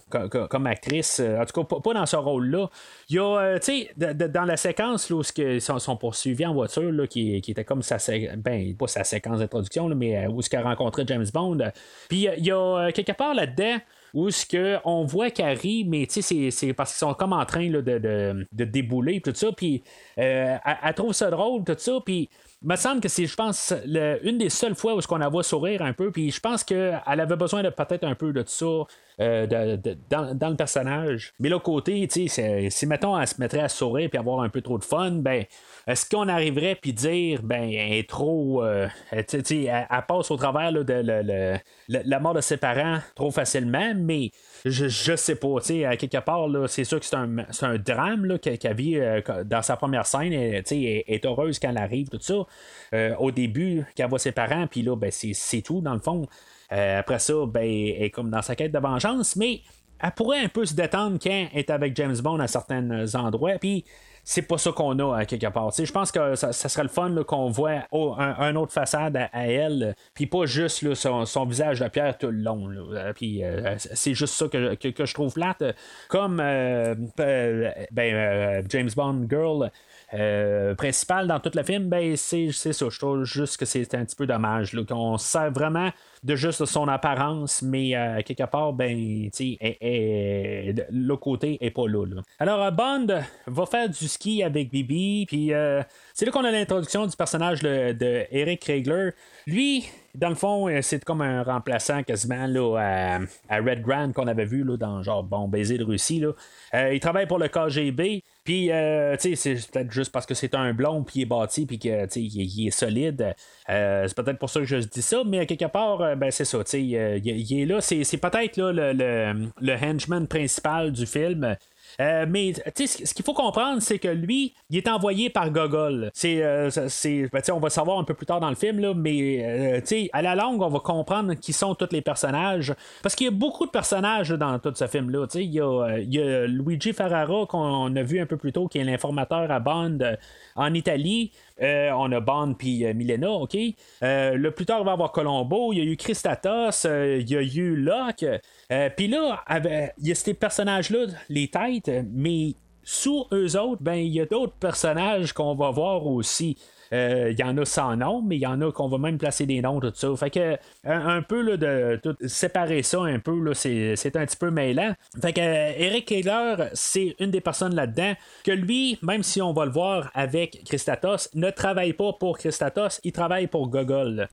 comme, actrice. En tout cas, pas, dans ce rôle-là. Il y a, euh, tu sais, dans la séquence où ils sont, poursuivis en voiture, qui, était comme sa, ben, pas sa séquence d'introduction, mais euh, où ce qu'elle rencontré James Bond. Puis il y a quelque part là-dedans où ce que on voit Carrie, mais c'est parce qu'ils sont comme en train de, de, de, débouler tout ça, puis elle, trouve ça drôle tout ça, puis me semble que c'est, je pense, une des seules fois où on la voit sourire un peu, puis je pense qu'elle avait besoin de peut-être un peu de ça euh, dans, le personnage. Mais l'autre côté, si mettons elle se mettrait à sourire puis avoir un peu trop de fun, ben est-ce qu'on arriverait puis dire ben elle est trop euh, elle, passe au travers de la mort de ses parents trop facilement, mais je, je sais pas, tu sais, quelque part, c'est sûr que c'est un, drame qu'elle vit euh, dans sa première scène. Elle, est heureuse quand elle arrive, tout ça. Au début, qu'elle voit ses parents, puis là, ben, c'est tout, dans le fond. Euh, après ça, ben, elle est comme dans sa quête de vengeance, mais elle pourrait un peu se détendre quand est avec James Bond à certains endroits. Puis c'est pas ça qu'on a à quelque part. je pense que ça, serait le fun qu'on voit un, autre façade à, elle, puis pas juste son, visage de pierre tout le long. Puis euh, c'est juste ça que, je trouve plate. Comme euh, euh, ben, James Bond Girl. Principal dans tout le film, ben c'est ça. Je trouve juste que c'est un petit peu dommage. qu'on sert vraiment de juste son apparence, mais euh, quelque part, ben, le côté est pas là. Alors, euh, Bond va faire du ski avec Bibi, puis euh, c'est là qu'on a l'introduction du personnage de, Eric Kriegler. Lui, dans le fond, c'est comme un remplaçant quasiment là, à, Red Grand qu'on avait vu là, dans genre Bon Baiser de Russie. Là. il travaille pour le KGB. Puis, tu sais, c'est peut-être juste parce que c'est un blond, puis il est bâti, puis qu'il il est solide. c'est peut-être pour ça que je dis ça, mais quelque part, ben, c'est ça, il, est là. C'est, peut-être là, le, le, henchman principal du film. Euh, mais ce qu'il faut comprendre, c'est que lui, il est envoyé par Gogol. C'est, ben, on va savoir un peu plus tard dans le film, là, mais à la longue, on va comprendre qui sont tous les personnages. Parce qu'il y a beaucoup de personnages dans tout ce film-là. Il y, il y a Luigi Ferrara qu'on a vu un peu plus tôt, qui est l'informateur à Bond en Italie. Euh, on a Bond puis euh, Milena, OK? Euh, le plus tard, on va avoir Colombo. Il y a eu Christatos. il y a eu Locke. puis là, il y a ces personnages-là, les têtes, mais sous eux autres, ben, il y a d'autres personnages qu'on va voir aussi. Il euh, y en a sans nom, mais il y en a qu'on va même placer des noms, tout ça. Fait que un, peu là, de séparer ça un peu, là, c'est, un petit peu mêlant. Fait que euh, Eric Kegler, c'est une des personnes là-dedans que lui, même si on va le voir avec Christatos, ne travaille pas pour Christatos, il travaille pour Gogol.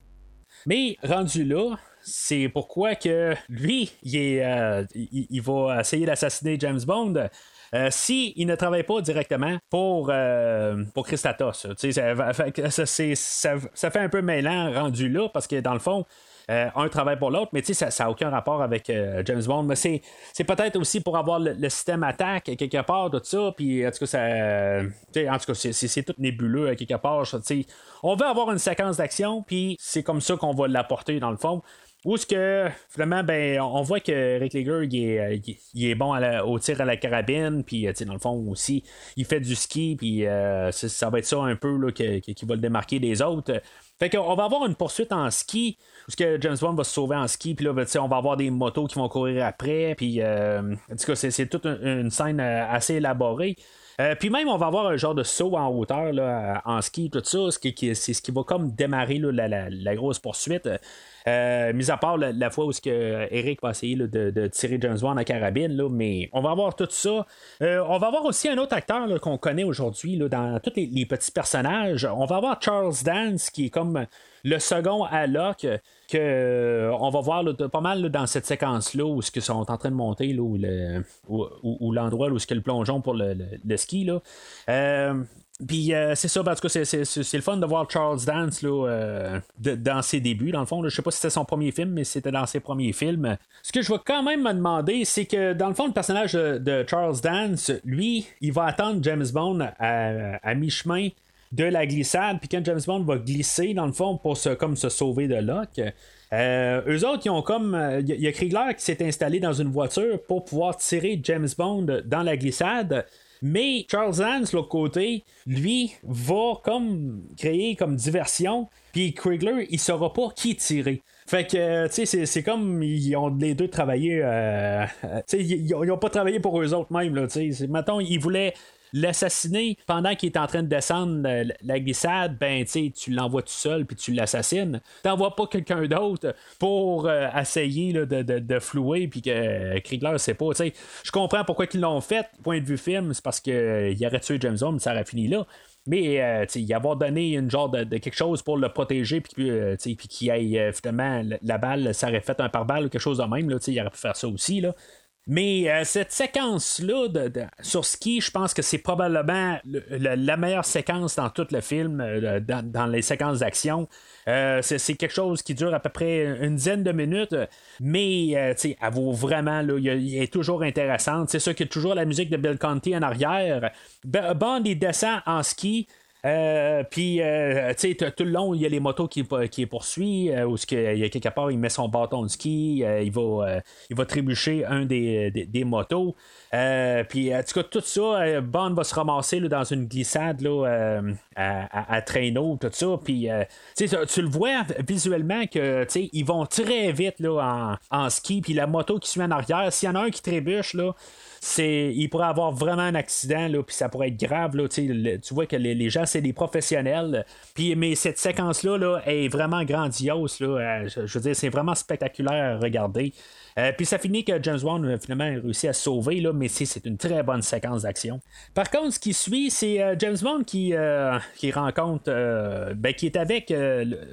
Mais rendu là, c'est pourquoi que lui, il, est, euh, il, va essayer d'assassiner James Bond. Euh, si il ne travaille pas directement pour, euh, pour Christatos. Ça, ça, fait un peu mêlant rendu là parce que dans le fond, euh, un travaille pour l'autre, mais ça n'a aucun rapport avec James Bond. Mais c'est, peut-être aussi pour avoir le, système attaque quelque part, tout ça. Puis en tout cas, ça, en tout cas c'est, tout nébuleux quelque part. on veut avoir une séquence d'action, puis c'est comme ça qu'on va l'apporter dans le fond. Où est-ce que, finalement, ben, on voit que Rick Lager, il est, euh, il est bon au tir à la carabine, puis, euh, dans le fond aussi, il fait du ski, puis euh, ça, va être ça un peu là, qui, qui, va le démarquer des autres. Fait qu'on va avoir une poursuite en ski, où ce que James Bond va se sauver en ski, puis là, ben, on va avoir des motos qui vont courir après, puis, en tout cas, c'est toute une, scène assez élaborée. puis même, on va avoir un genre de saut en hauteur là, en ski, tout ça, c'est ce qui va comme démarrer la, la, grosse poursuite. Euh, mis à part la, fois où ce que Eric va essayer de, tirer James Bond en carabine, là, mais on va avoir tout ça. Euh, on va avoir aussi un autre acteur qu'on connaît aujourd'hui dans tous les, petits personnages. On va avoir Charles Dance qui est comme le second à Locke que euh, va voir pas mal dans cette séquence là où ce qu'ils sont en train de monter là, où, l'endroit où, ce que le plongeon pour le, ski là. Puis euh, c'est ça, parce que c'est, le fun de voir Charles Dance là, euh, dans ses débuts, dans le fond. je sais pas si c'était son premier film, mais c'était dans ses premiers films. Ce que je vais quand même me demander, c'est que dans le fond, le personnage de, Charles Dance, lui, il va attendre James Bond à, mi-chemin de la glissade, puis quand James Bond va glisser, dans le fond, pour se, comme se sauver de Locke. Euh, eux autres, ils ont comme. Il y a Kriegler qui s'est installé dans une voiture pour pouvoir tirer James Bond dans la glissade. Mais Charles Dance, l'autre côté, lui, va comme créer comme diversion. Puis Krigler, il saura pas qui tirer. Fait que, tu sais, c'est comme ils ont les deux travaillé. Euh, tu sais, ils, ont pas travaillé pour eux autres même, là, tu sais. Mettons, ils voulaient l'assassiner pendant qu'il est en train de descendre la glissade, ben tu l'envoies tout seul puis tu l'assassines. T'envoies pas quelqu'un d'autre pour euh, essayer de, de, flouer puis que euh, Kriegler sait pas. Je comprends pourquoi ils l'ont fait, point de vue film, c'est parce qu'il euh, aurait tué James Bond, ça aurait fini là. Mais euh, y avoir donné une genre de, quelque chose pour le protéger, puis euh, qu'il aille finalement la, balle, ça aurait fait un pare-balle ou quelque chose de même, il aurait pu faire ça aussi. Là. Mais euh, cette séquence-là de, sur ski, je pense que c'est probablement la meilleure séquence dans tout le film, euh, dans, les séquences d'action. Euh, c'est, quelque chose qui dure à peu près une dizaine de minutes, mais elle vaut vraiment, là, il, est toujours intéressante. C'est sûr qu'il y a toujours la musique de Bill Conti en arrière. Bond, il descend en ski. Euh, puis, euh, tu sais, tout le long, il y a les motos qui, qui poursuivent, euh, où il y a quelque part, il met son bâton de ski, il, va, il va trébucher un des, des, motos. puis, en tout cas, tout ça, Bond va se ramasser dans une glissade là, à, traîneau, tout ça. Puis, tu le vois visuellement que ils vont très vite là, en, en ski. Puis, la moto qui suit en arrière, s'il y en a un qui trébuche, là, il pourrait avoir vraiment un accident, là, puis ça pourrait être grave. Là, tu vois que les, gens, c'est des professionnels. Puis, mais cette séquence-là là, est vraiment grandiose. Là, euh, je, veux dire, c'est vraiment spectaculaire à regarder. Euh, puis ça finit que James Wan a finalement réussi à sauver, là, mais c'est une très bonne séquence d'action. Par contre, ce qui suit, c'est euh, James Bond qui, qui rencontre, ben, qui est avec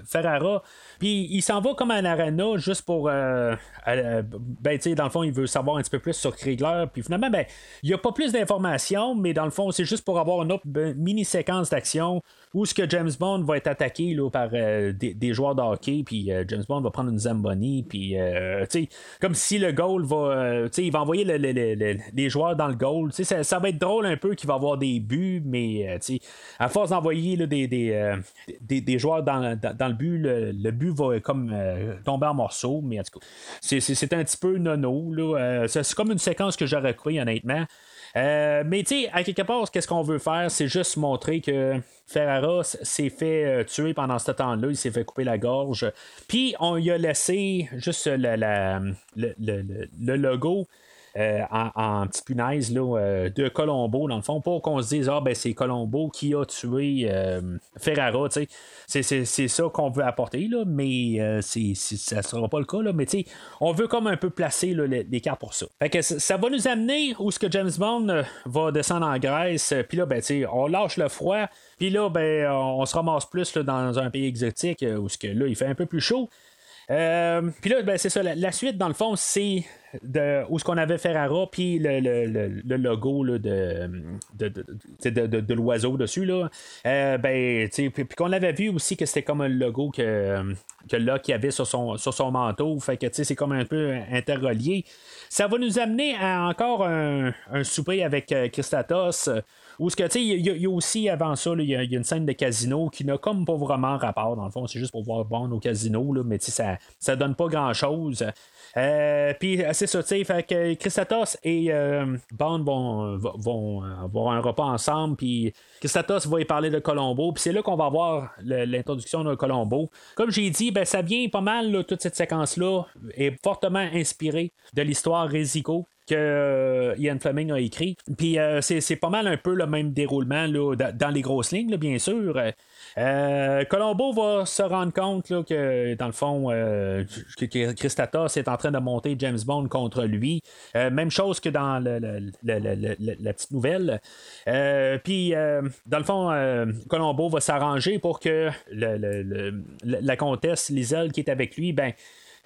Ferrara puis il s'en va comme un arena juste pour. Euh, ben, tu sais, dans le fond, il veut savoir un petit peu plus sur Kriegler. Puis finalement, ben, il n'y a pas plus d'informations, mais dans le fond, c'est juste pour avoir une autre ben, mini-séquence d'action où ce que James Bond va être attaqué là, par euh, des, joueurs de hockey. Puis euh, James Bond va prendre une Zamboni. Puis, tu sais, comme si le goal va. euh, tu sais, il va envoyer le- le- le- le- les joueurs dans le goal. Tu sais, Ça, va être drôle un peu qu'il va avoir des buts, mais euh, tu sais, à force d'envoyer des, des, euh, des, des joueurs dans, dans, dans le but, le, le va comme euh, tomber en morceaux. Mais en tout cas, c'est, un petit peu nono. Euh, c'est, comme une séquence que j'aurais cru, honnêtement. Euh, mais tu sais, à quelque part, qu'est-ce qu'on veut faire? C'est juste montrer que Ferrara s'est fait euh, tuer pendant ce temps-là, il s'est fait couper la gorge. Puis on lui a laissé juste le- le- le logo. Euh, en, petite punaise là, euh, de Colombo, dans le fond, pour qu'on se dise Ah, ben c'est Colombo qui a tué euh, Ferrara. C'est, ça qu'on veut apporter, là, mais ça ne sera pas le cas. Là, mais on veut comme un peu placer là, les, les cartes pour ça. Fait que ça, va nous amener où ce que James Bond va descendre en Grèce, puis là, ben, on lâche le froid, puis là, ben, on se ramasse plus là, dans un pays exotique où ce que là, il fait un peu plus chaud. Puis là, ben, c'est ça. La suite, dans le fond, c'est de, où ce qu'on avait Ferrara, puis le, le- le- le logo là, de, de, de, de- l'oiseau dessus. Là. Euh, ben, puis, qu'on avait vu aussi que c'était comme un logo que, que Locke avait sur son, sur son manteau. Fait que c'est comme un peu interrelié. Ça va nous amener à encore un, un souper avec euh, Christatos. Où ce que, tu sais, il y, a- aussi avant ça, il y, a une scène de casino qui n'a comme pas vraiment rapport, dans le fond, c'est juste pour voir Bond au casino, mais ça, ça donne pas grand chose. Euh, Puis euh, c'est ça, tu sais, fait que Christatos et euh, Bond vont, avoir un repas ensemble, puis Christatos va y parler de Colombo, puis c'est là qu'on va avoir l'introduction de Colombo. Comme j'ai dit, ben, ça vient pas mal, toute cette séquence-là est fortement inspirée de l'histoire Resico que euh, Ian Fleming a écrit. Puis euh, c'est, pas mal un peu le même déroulement là, da- dans les grosses lignes, bien sûr. Euh, Colombo va se rendre compte là, que, dans le fond, euh, que, Christatos est en train de monter James Bond contre lui. Même chose que dans la petite nouvelle. Puis, dans le fond, Colombo va s'arranger pour que la comtesse Lizel qui est avec lui, ben,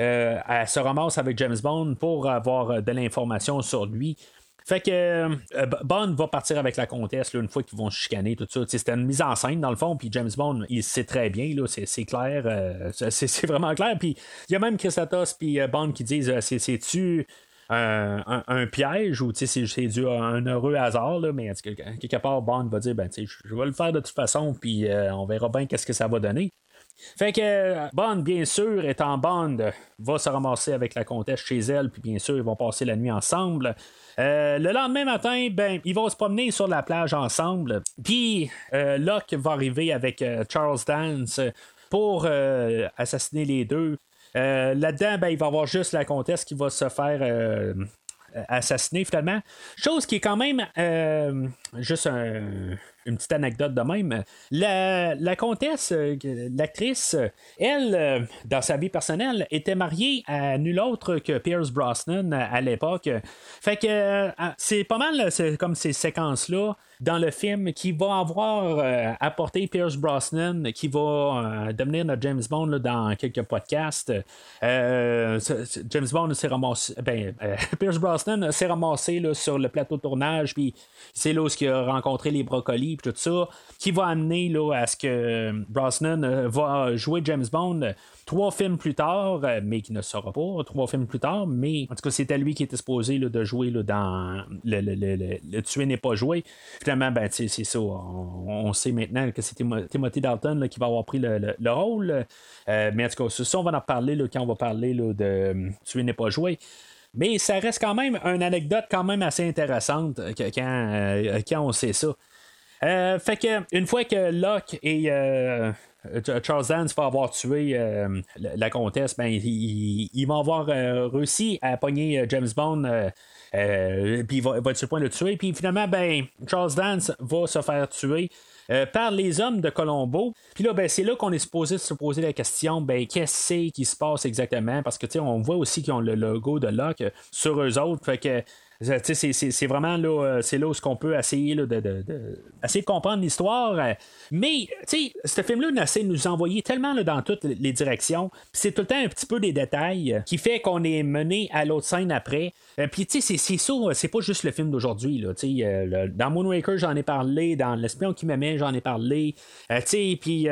euh, elle se ramasse avec James Bond pour avoir euh, de l'information sur lui. Fait que euh, Bond va partir avec la comtesse là, une fois qu'ils vont se chicaner, tout ça. C'était une mise en scène dans le fond, puis James Bond, il sait très bien, là, c'est, clair, c'est, vraiment clair. Puis il y a même Christatos puis euh, Bond qui disent c'est, c'est-tu un, piège ou c'est, c'est dû à un heureux hasard, là, mais quelque part, Bond va dire ben, je je vais le faire de toute façon, puis on verra bien qu'est-ce que ça va donner. Fait que euh, Bond, bien sûr, étant Bond, va se ramasser avec la comtesse chez elle, puis bien sûr, ils vont passer la nuit ensemble. Euh, le lendemain matin, ben, ils vont se promener sur la plage ensemble. Puis euh, Locke va arriver avec Charles Dance pour assassiner les deux. Là-dedans, ben, il va y avoir juste la comtesse qui va se faire assassiner finalement. Chose qui est quand même juste un- une petite anecdote de même. La, comtesse, euh, l'actrice, elle, euh, dans sa vie personnelle, était mariée à nul autre que Pierce Brosnan à, l'époque. Fait que euh, c'est pas mal comme ces séquences-là dans le film qui va avoir apporté Pierce Brosnan, qui va devenir notre James Bond dans quelques podcasts. James Bond s'est ramassé, ben, Pierce Brosnan s'est ramassé sur le plateau de tournage, puis c'est là où il a rencontré les brocolis, tout ça, qui va amener là, à ce que Brosnan euh, va jouer James Bond euh, trois films plus tard, euh, mais qui ne sera pas trois films plus tard, mais en tout cas, c'était lui qui était supposé là, de jouer là, dans le, le, le, le- Tuer n'est pas joué. Finalement, ben, c'est ça. On, on sait maintenant que c'est Timo- Timothy Dalton là, qui va avoir pris le, le- le rôle. Euh, mais en tout cas, ça, on va en parler quand on va parler de euh, Tuer n'est pas joué. Mais ça reste quand même une anecdote quand même assez intéressante euh, quand, euh, quand on sait ça. Euh, fait que une fois que Locke et euh, Charles Dance va avoir tué euh, la, comtesse, ben il, vont avoir réussi à pogner James Bond. puis il va, va être sur le point de le tuer. Puis finalement, ben, Charles Dance va se faire tuer. par les hommes de Colombo. Puis là, ben, c'est là qu'on est supposé se poser la question, ben, qu'est-ce qui se passe exactement? Parce que, tu on voit aussi qu'ils ont le logo de Locke sur eux autres. Fait que, c'est- vraiment là, euh, c'est là où qu'on peut essayer de, essayer de comprendre l'histoire. euh, Mais, ce film-là on essaie de nous envoyer tellement dans toutes les directions. C'est tout le temps un petit peu des détails euh, qui fait qu'on est mené à l'autre scène après. Puis, tu sais, c'est- ça, c'est pas juste le film d'aujourd'hui. dans Moonraker, j'en ai parlé. Dans L'espion qui m'aimait, j'en ai parlé. Puis,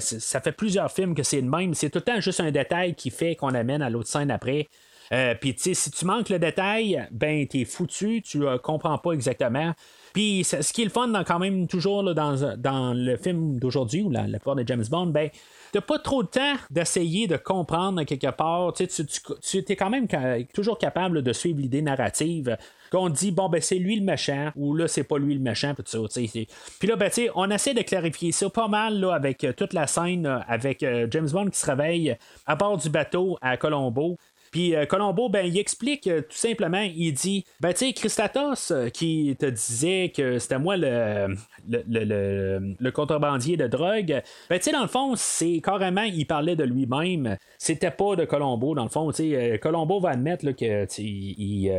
ça fait plusieurs films que c'est le même. C'est tout le temps juste un détail qui fait qu'on amène à l'autre scène après. Euh, Puis, si tu manques le détail, ben, t'es foutu, tu euh, comprends pas exactement. Puis, ce qui est le fun, quand même, toujours dans, le film d'aujourd'hui, ou la, la de James Bond, ben, t'as pas trop de temps d'essayer de comprendre quelque part. Tu, es quand même toujours capable de suivre l'idée narrative. Qu'on dit, bon, ben, c'est lui le méchant, ou là, c'est pas lui le méchant, puis tout ça. Puis là, ben, tu sais, on essaie de clarifier ça pas mal là, avec euh, toute la scène, euh, avec James Bond qui se réveille à bord du bateau à Colombo. Puis euh, Colombo, ben, il explique euh, tout simplement, il dit, ben, tu sais, Christatos euh, qui te disait que c'était moi le, le, contrebandier de drogue, ben, tu sais, dans le fond, c'est carrément, il parlait de lui-même. C'était pas de Colombo, dans le fond. tu sais, Colombo va admettre que, il,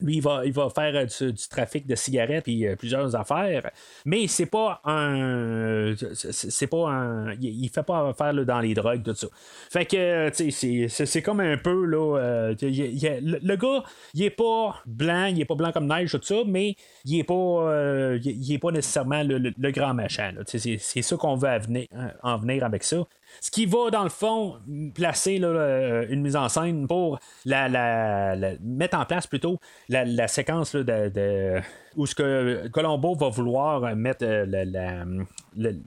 lui, il va, il va faire du, trafic de cigarettes euh, plusieurs affaires, mais c'est pas un. c'est- pas un. Il, il fait pas affaire dans les drogues, tout ça. Fait que, tu sais, c'est comme un peu, là. Euh, le, gars, il est pas blanc, il est pas blanc comme neige, tout ça, mais il est pas, euh, il, est pas nécessairement le, grand machin. C'est ça qu'on veut venir- en venir avec ça. Ce qui va, dans le fond, placer là, euh, une mise en scène pour la, la- la- mettre en place plutôt la, la séquence là, de, de- où ce que Colombo va vouloir mettre euh,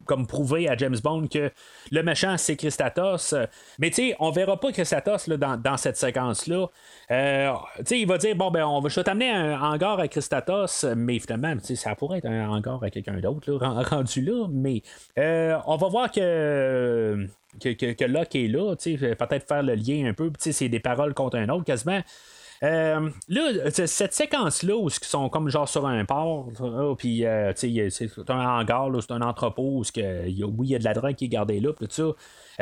comme prouver à James Bond que le méchant c'est Christatos. Mais tu sais, on verra pas Christatos là, dans, dans cette séquence-là. Euh, tu sais, il va dire bon ben on va je vais t'amener un hangar à Christatos, mais finalement, ça pourrait être un hangar à quelqu'un d'autre rendu là, mais on va voir que que, que, que Locke est là, peut-être faire le lien un peu, c'est des paroles contre un autre quasiment. Euh, là, c- cette séquence-là, où ils sont comme genre sur un port, puis euh, c'est un hangar, c'est un entrepôt, où oui, il y a de la drogue qui est gardée là, puis tout ça.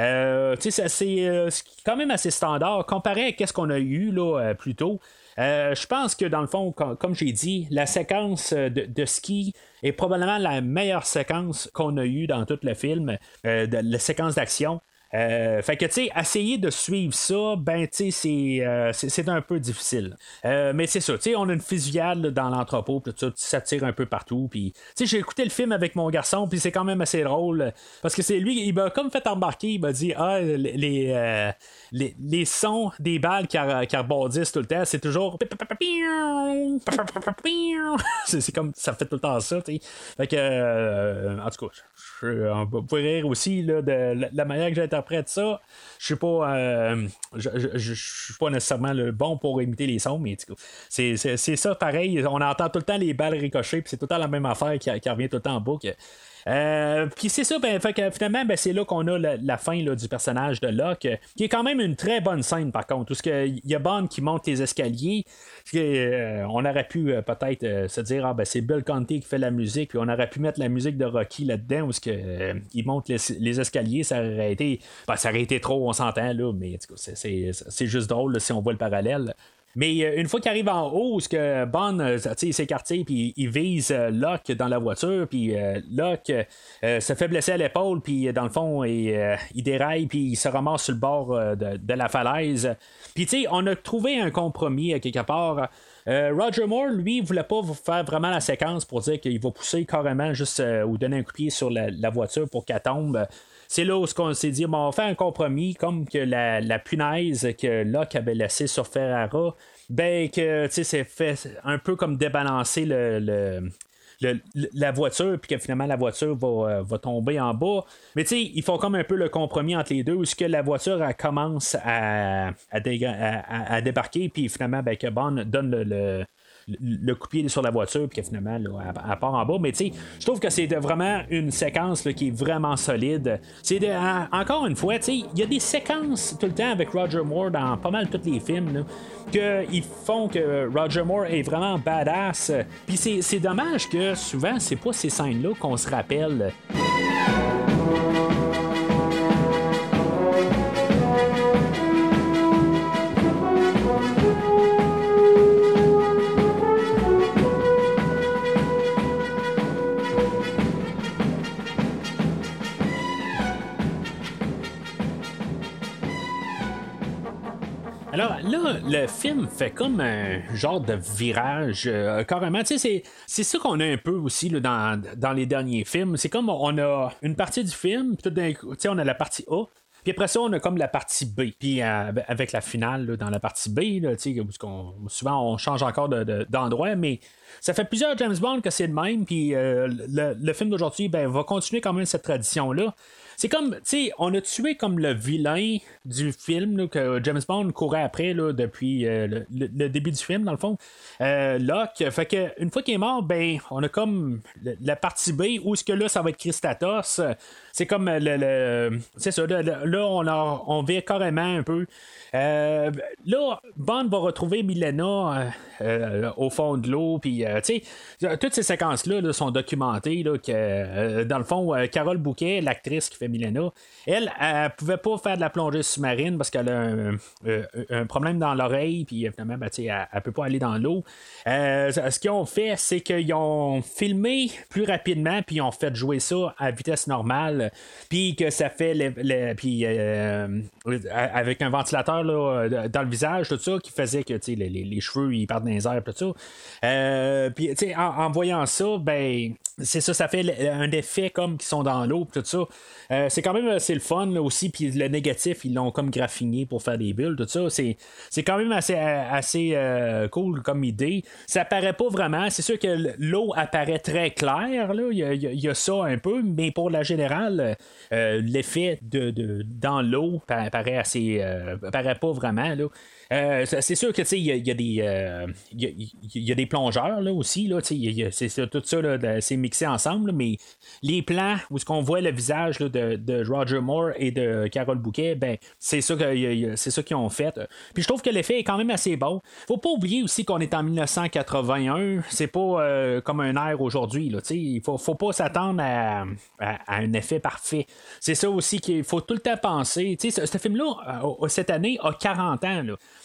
Euh, euh, c'est quand même assez standard comparé à ce qu'on a eu là, euh, plus tôt. Euh, je pense que dans le fond, com- comme j'ai dit, la séquence euh, de, de ski est probablement la meilleure séquence qu'on a eue dans tout le film, euh, de, la séquence d'action. Euh, fait que, tu sais, essayer de suivre ça, ben, tu sais, c'est, euh, c'est, un peu difficile. Euh, mais c'est ça, tu sais, on a une fusillade dans l'entrepôt, tout ça, ça tire un peu partout. Puis, tu sais, j'ai écouté le film avec mon garçon, puis c'est quand même assez drôle, euh, parce que c'est lui, il m'a comme fait embarquer, il m'a dit, ah, les, les, euh, les, sons des balles qui, qui rebondissent tout le temps, c'est toujours. c'est, comme, ça fait tout le temps ça, tu sais. Fait que, euh, en tout cas, on peut rire aussi là, de la, manière que j'interprète ça. Je suis pas, euh, je, suis pas nécessairement le bon pour imiter les sons, mais c'est, ça pareil. On entend tout le temps les balles ricocher, puis c'est tout le temps la même affaire qui revient tout le temps en boucle. Euh, puis c'est ça, ben, fait que finalement, ben, c'est là qu'on a la, fin du personnage de Locke, qui est quand même une très bonne scène par contre, où il y a Bond qui monte les escaliers, euh, on aurait pu euh, peut-être se dire, ah ben c'est Bill Conti qui fait la musique, puis on aurait pu mettre la musique de Rocky là-dedans, où que, il monte les, escaliers, ça aurait été, ben, ça aurait été trop, on s'entend là, mais c'est- juste drôle si on voit le parallèle. Mais euh, une fois qu'il arrive en haut, ce que Bond, euh, s'écarté, puis il vise euh, Locke dans la voiture, puis Locke se fait blesser à l'épaule, puis dans le fond, il, il déraille, puis il se ramasse sur le bord de, la falaise. Puis tu sais, on a trouvé un compromis quelque part. Roger Moore, lui, voulait pas faire vraiment la séquence pour dire qu'il va pousser carrément juste ou donner un coup de pied sur la voiture pour qu'elle tombe. C'est là où qu'on s'est dit, bon, on faire un compromis, comme que la, la punaise que Locke avait laissée sur Ferrara, ben que, c'est fait un peu comme débalancer le, le- le- la voiture, puis que finalement la voiture va, euh, va tomber en bas. Mais tu sais, ils font comme un peu le compromis entre les deux, où ce que la voiture elle commence à, à, à- à- débarquer, puis finalement, ben, que Bond donne le, le coup sur la voiture, puis que finalement, là, elle, part en bas. Mais tu sais, je trouve que c'est vraiment une séquence là, qui est vraiment solide. C'est encore une fois, tu sais, il y a des séquences tout le temps avec Roger Moore dans pas mal tous les films, là, que ils font que Roger Moore est vraiment badass. Puis c'est dommage que souvent, c'est pas ces scènes-là qu'on se rappelle. Le film fait comme un genre de virage, euh, carrément. Tu sais, c'est, ça qu'on a un peu aussi là, dans, dans les derniers films. C'est comme on a une partie du film, puis tout d'un coup, tu sais, on a la partie A. Puis après ça, on a comme la partie B. Puis euh, avec la finale dans la partie B, parce qu'on, souvent on change encore d'endroit, mais ça fait plusieurs James Bond que c'est le même. Puis euh, le, le, film d'aujourd'hui ben, va continuer quand même cette tradition-là. C'est comme, tu sais, on a tué comme le vilain du film que James Bond courait après là, depuis euh, le, début du film, dans le fond. Euh, Locke. Fait que une fois qu'il est mort, ben, on a comme la partie B où ce que là, ça va être Christatos. C'est comme le. c'est ça, là, on, a, on vit carrément un peu. Euh, là, Bond va retrouver Milena au fond de l'eau, puis, tu sais, toutes ces séquences-là sont documentées, là, que, dans le fond, Carole Bouquet, l'actrice qui fait Milena, elle, elle, pouvait pas faire de la plongée sous-marine parce qu'elle a un, euh, problème dans l'oreille, puis finalement, ben, elle, elle peut pas aller dans l'eau. Euh, ce qu'ils ont fait, c'est qu'ils ont filmé plus rapidement, puis ils ont fait jouer ça à vitesse normale, puis que ça fait, puis euh, avec un ventilateur là, dans le visage, tout ça, qui faisait que les, les, cheveux ils partent dans les airs, tout ça. puis, en, en voyant ça, ben c'est ça, ça fait un effet comme qu'ils sont dans l'eau, tout ça. Euh, c'est quand même assez le fun aussi, puis le négatif, ils l'ont comme graffiné pour faire des bulles, tout ça. C'est, quand même assez, assez euh, cool comme idée. Ça paraît pas vraiment. C'est sûr que l'eau apparaît très claire, là. Il y, a, ça un peu, mais pour la générale, euh, l'effet de, dans l'eau paraît assez. paraît pas vraiment, là. Euh, c'est sûr que il y, a des euh, y, a des plongeurs là aussi là, c'est tout ça c'est mixé ensemble, mais les plans où ce qu'on voit le visage de, Roger Moore et de Carole Bouquet, ben c'est ça c'est qu'ils ont fait. Puis je trouve que l'effet est quand même assez bon. Faut pas oublier aussi qu'on est en 1981, c'est pas euh, comme un air aujourd'hui là, il faut faut pas s'attendre à, un effet parfait. C'est ça aussi qu'il faut tout le temps penser. Ce, ce film-là, cette année, a 40 ans.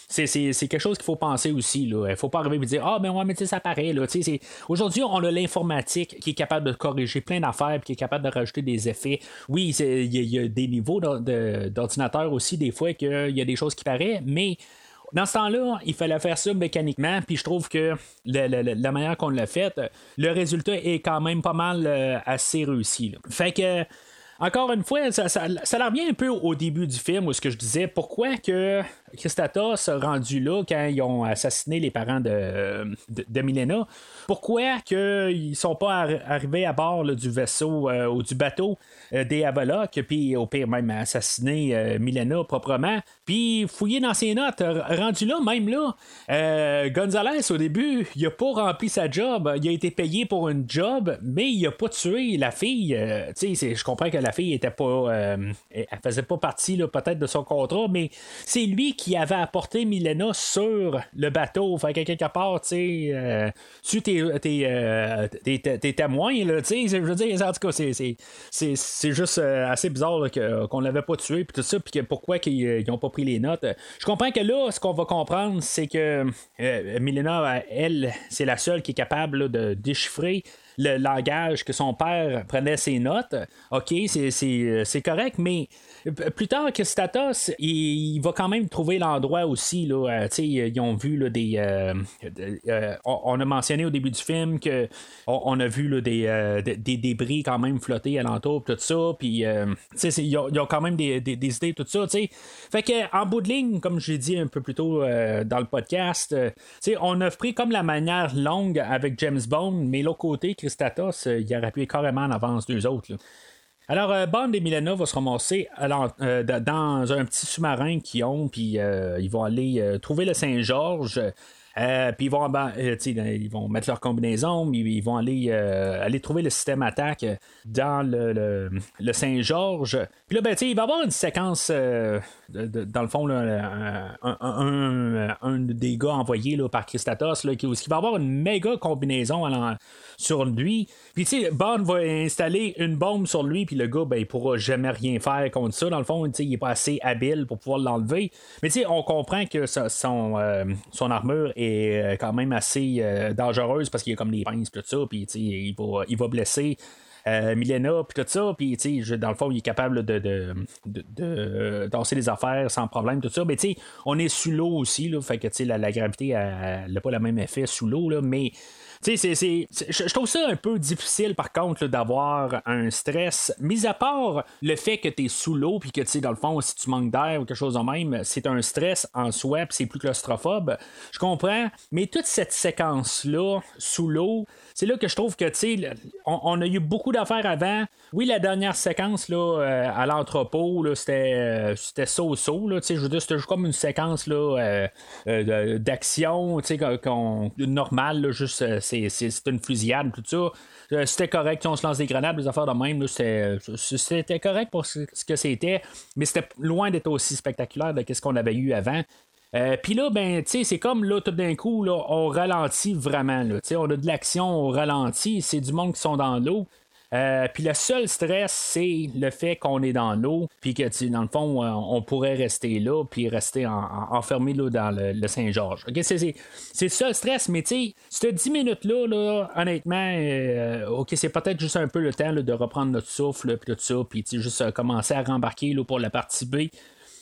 C'est quelque chose qu'il faut penser aussi. Il ne faut pas arriver et dire Ah, ben ouais, mais ça paraît. Aujourd'hui, on a l'informatique qui est capable de corriger plein d'affaires qui est capable de rajouter des effets. Oui, il y, a des niveaux d'ordinateur aussi, des fois, qu'il y a des choses qui paraissent, mais. Dans ce temps-là, il fallait faire ça mécaniquement, puis je trouve que la manière qu'on l'a fait, le résultat est quand même pas mal euh, assez réussi. Fait que encore une fois, ça, revient un peu au début du film où ce que je disais, pourquoi que Christatos rendu là quand ils ont assassiné les parents de, Milena, pourquoi qu'ils sont pas arrivés à bord du vaisseau euh, ou du bateau? Des Avalocs, puis au pire même assassiner euh, Milena proprement, puis fouiller dans ses notes, rendu là, même là, Gonzalez au début, il a pas rempli sa job, il a été payé pour une job, mais il a pas tué la fille. je comprends que la fille était pas, elle faisait pas partie peut-être de son contrat, mais c'est lui qui avait apporté Milena sur le bateau. Fait que quelque part, tu sais, euh, tu t'es, euh, témoin, là, tu sais, je veux dire, en tout cas, c'est, juste euh, assez bizarre qu'on l'avait pas tué, puis tout ça, puis pourquoi qu'ils n'ont pas pris les notes. Je comprends que là, ce qu'on va comprendre, c'est que Milena, elle, c'est la seule qui est capable de déchiffrer le langage que son père prenait ses notes. OK, c'est correct, mais plus tard que Statos, il, va quand même trouver l'endroit aussi. Là, euh, ils ont vu là, des. Euh, euh, on a mentionné au début du film que on, a vu là, des, des, débris quand même flotter alentour, tout ça. Puis, ils, ont, ont, quand même des, des idées, tout ça. T'sais. Fait que, en bout de ligne, comme j'ai dit un peu plus tôt dans le podcast, on a pris comme la manière longue avec James Bond, mais l'autre côté, Christatos, il aurait pu être carrément en avance d'eux autres. Alors, euh, et Milena vont se ramasser euh, dans un petit sous-marin qu'ils ont, puis euh, ils vont aller trouver le Saint-Georges. puis ils vont, ils vont mettre leur combinaison, ils, vont aller, aller trouver le système attaque dans le, Saint-Georges. Puis là, ben, il va y avoir une séquence, dans le fond, un, des gars envoyés par Christatos, là, qui, qui, va avoir une méga combinaison sur lui. Puis, tu sais, Bond va installer une bombe sur lui, puis le gars, ben, il pourra jamais rien faire contre ça. Dans le fond, tu sais, il est pas assez habile pour pouvoir l'enlever. Mais, tu sais, on comprend que son, euh, son armure est euh, quand même assez euh, dangereuse parce qu'il y a comme des pinces, tout ça, puis, tu sais, il va, il va blesser. Milena, puis tout ça, puis dans le fond, il est capable de, de, de, danser les affaires sans problème, tout ça. Mais tu sais, on est sous l'eau aussi, là, fait que la, la gravité n'a pas le même effet sous l'eau, là, mais Je trouve ça un peu difficile, par contre, d'avoir un stress, mis à part le fait que tu es sous l'eau, puis que, tu sais, dans le fond, si tu manques d'air ou quelque chose de même, c'est un stress en soi, puis c'est plus claustrophobe. Je comprends, mais toute cette séquence-là, sous l'eau, c'est là que je trouve que, tu sais, on, a eu beaucoup d'affaires avant. Oui, la dernière séquence, là, euh, à l'entrepôt, c'était, euh, so-so, là, tu sais, je c'était comme une séquence, là, euh, d'action, tu sais, normale, juste, c'est, une fusillade, tout ça. C'était correct, on se lance des grenades, des affaires de même, c'était, correct pour ce que c'était, mais c'était loin d'être aussi spectaculaire de ce qu'on avait eu avant. Euh, puis là, ben, c'est comme là, tout d'un coup, on ralentit vraiment. On a de l'action, on ralentit, c'est du monde qui sont dans l'eau. Euh, puis le seul stress, c'est le fait qu'on est dans l'eau, puis que dans le fond, euh, on pourrait rester là, puis rester enfermé là, dans le, Saint-Georges. c'est, le seul stress, mais tu sais, cette 10 minutes-là, là, honnêtement, ok, c'est peut-être juste un peu le temps de reprendre notre souffle, puis tout ça, puis juste commencer à rembarquer pour la partie B.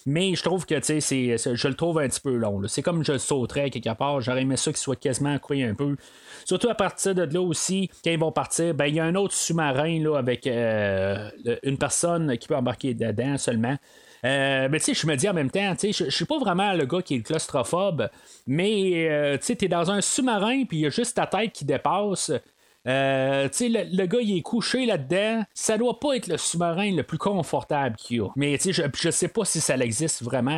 Mais je trouve que c'est, je le trouve un petit peu long. C'est comme je sauterais quelque part. J'aurais aimé ça qu'il soit quasiment accroché un peu. Surtout à partir de là aussi, quand ils vont partir, ben il y a un autre sous-marin avec euh, une personne qui peut embarquer dedans seulement. Euh, mais tu sais, je me dis en même temps, tu sais, je suis pas vraiment le gars qui est claustrophobe, mais euh, tu sais, t'es dans un sous-marin, puis il y a juste ta tête qui dépasse. Euh, le, le, gars, il est couché là-dedans. Ça doit pas être le sous-marin le plus confortable qu'il y a. Mais je, je sais pas si ça existe vraiment,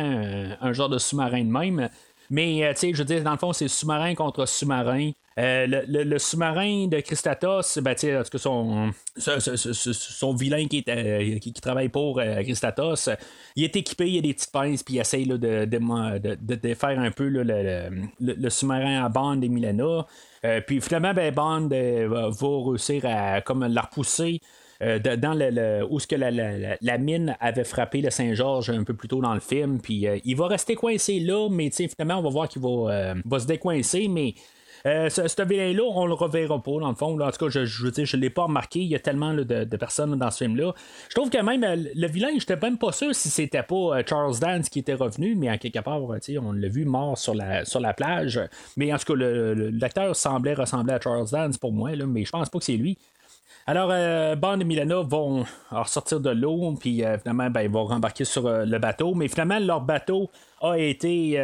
un, genre de sous-marin de même. Mais, euh, tu sais, je veux dire, dans le fond, c'est sous-marin contre sous-marin. Euh, le, sous-marin de Christatos, ben, en tout cas, son, son, vilain qui, est, qui, travaille pour Christatos, il est équipé, il a des petites pinces, puis il essaye de, de, de, faire un peu le, sous-marin à bande des Milena. Euh, puis finalement, ben, Bond euh, va réussir à comme la repousser. Euh, dans le, où ce que la, mine avait frappé le Saint-Georges un peu plus tôt dans le film. Puis il va rester coincé là, mais finalement, on va voir qu'il va, va se décoincer, mais euh, ce, vilain-là, on le reverra pas, dans le fond. En tout cas, je, je, je, je l'ai pas remarqué. Il y a tellement de, personnes dans ce film-là. Je trouve que même euh, le vilain, j'étais même pas sûr si c'était pas euh, Charles Dance qui était revenu, mais à quelque part, on l'a vu mort sur la, sur la plage. Mais en tout cas, l'acteur semblait ressembler à Charles Dance pour moi, là, mais je pense pas que c'est lui. Alors, Bond et Milena vont sortir de l'eau, puis finalement, ben, ils vont rembarquer sur le bateau. Mais finalement, leur bateau a été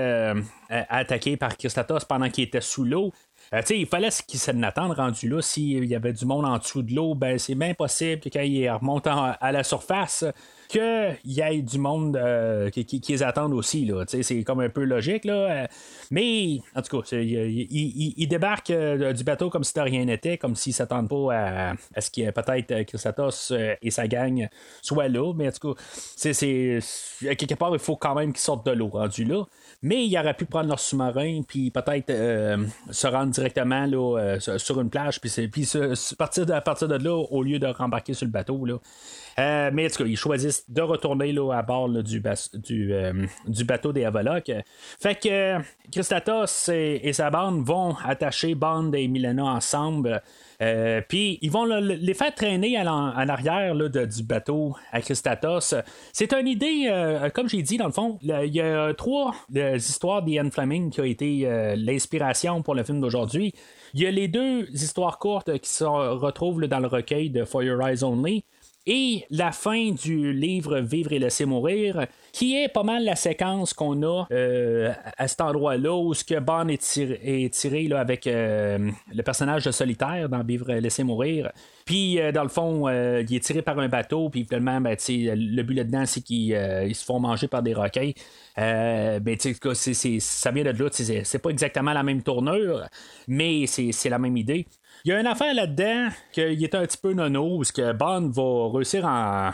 attaqué par Christatos pendant qu'il était sous l'eau. Euh, il fallait qu'ils s'en attendent rendu là. S'il y avait du monde en dessous de l'eau, ben c'est bien possible que quand il remonte à la surface, qu'il y ait du monde euh, qui, les attendent aussi. C'est comme un peu logique. Là. Euh, mais, en tout cas, ils débarquent euh, du bateau comme si de rien n'était, comme s'ils ne s'attendent pas à, ce qu'il y ait peut-être Chrysatos et sa gang soient là. Mais en tout cas, quelque part, il faut quand même qu'ils sortent de l'eau rendu là. Mais ils auraient pu prendre leur sous-marin, puis peut-être se rendre directement là, sur une plage, puis, puis partir, de, à partir de là, au lieu de rembarquer sur le bateau. Là. Euh, mais ils choisissent de retourner là, à bord du, euh, du, bateau des Avalocs. Fait que Christatos et, sa bande vont attacher Bond et Milena ensemble. Euh, puis ils vont les faire traîner en, arrière du bateau à Christatos. C'est une idée, comme j'ai dit, dans le fond, il y a trois histoires d'Ian Fleming qui ont été l'inspiration pour le film d'aujourd'hui. Il y a les deux histoires courtes qui se retrouvent dans le recueil de For Your Eyes Only et la fin du livre Vivre et laisser mourir, qui est pas mal la séquence qu'on a euh, à cet endroit-là où ce que Bond est tiré, là, avec euh, le personnage de Solitaire dans Vivre et laisser mourir. Puis, euh, dans le fond, il est tiré par un bateau, puis finalement, ben, le but là-dedans, c'est qu'ils se font manger par des requins. ben, ça vient de là, c'est pas exactement la même tournure, mais c'est la même idée. Il y a une affaire là-dedans qu'il est un petit peu nono, où que Bond va réussir à,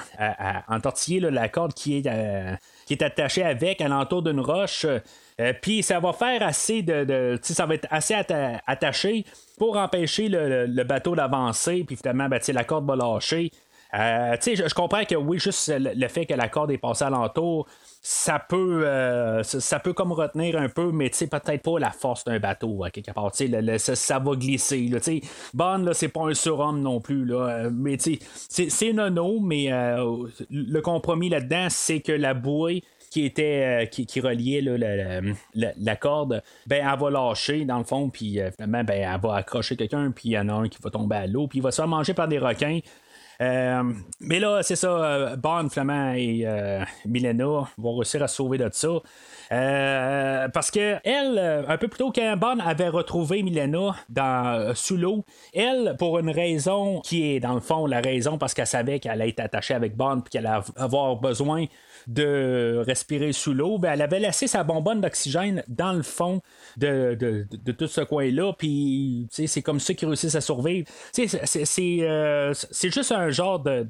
entortiller la corde qui est, euh, attachée avec à l'entour d'une roche. Euh, puis ça va faire assez de. ça va être assez attaché pour empêcher le, bateau d'avancer. Puis finalement, ben, la corde va lâcher. Euh, tu sais, je, comprends que oui, juste le, fait que la corde est passée alentour, ça peut euh, ça, peut comme retenir un peu, mais tu sais, peut-être pas la force d'un bateau à quelque part. Tu sais, ça, va glisser. Là, tu sais. Là, c'est pas un surhomme non plus. Là, euh, mais tu sais, c'est, nono, mais le compromis là-dedans, c'est que la bouée qui était qui, qui reliait la, la- la- corde, ben elle va lâcher dans le fond, puis finalement ben elle va accrocher quelqu'un, puis il y en a un qui va tomber à l'eau, puis il va se faire manger par des requins. Euh, mais là, c'est ça, euh, Bond, Flamand et euh, Milena vont réussir à se sauver de ça. Parce que elle, un peu plus tôt, quand Bond avait retrouvé Milena dans, sous l'eau, elle, pour une raison qui est dans le fond la raison parce qu'elle savait qu'elle allait être attachée avec Bond puis qu'elle allait avoir besoin de respirer sous l'eau, ben, elle avait laissé sa bonbonne d'oxygène dans le fond de, de, de- tout ce coin-là, puis c'est comme ça qu'ils réussissent à survivre. Euh, c'est juste un genre de,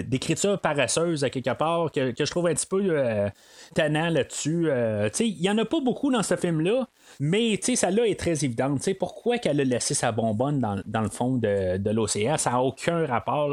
d'écriture paresseuse à quelque part que, je trouve un petit peu euh, tannant là-dessus. Euh, il y en a pas beaucoup dans ce film-là, mais tu sais, ça là est très évidente. Pourquoi qu'elle a laissé sa bonbonne dans, dans le fond de, de l'océan? Ça n'a aucun rapport.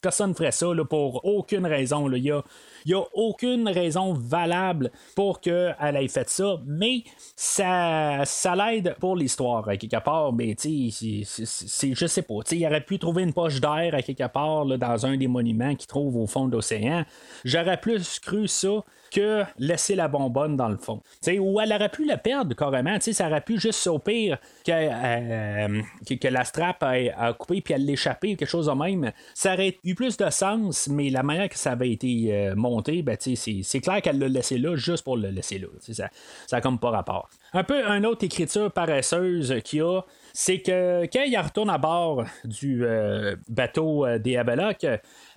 Personne ne ferait ça pour aucune raison. Il y a, il y a aucune raison valable pour qu'elle ait fait ça, mais ça, ça l'aide pour l'histoire à quelque part. Mais tu sais, je sais pas. Il aurait pu trouver une poche d'air à quelque part dans un des monuments qu'il trouve au fond de l'océan. J'aurais plus cru ça que laisser la bonbonne dans le fond. Ou elle aurait pu la perdre carrément. Ça aurait pu juste au pire que, euh, que, la strap a, a coupé puis elle l'échapper ou quelque chose de même. Ça aurait eu plus de sens, mais la manière que ça avait été euh, ben, c'est, clair qu'elle l'a laissé là juste pour le laisser là. Ça, ça a comme pas rapport. Un peu une autre écriture paresseuse qu'il y a, c'est que quand il retourne à bord du euh, bateau euh, des Abelocs,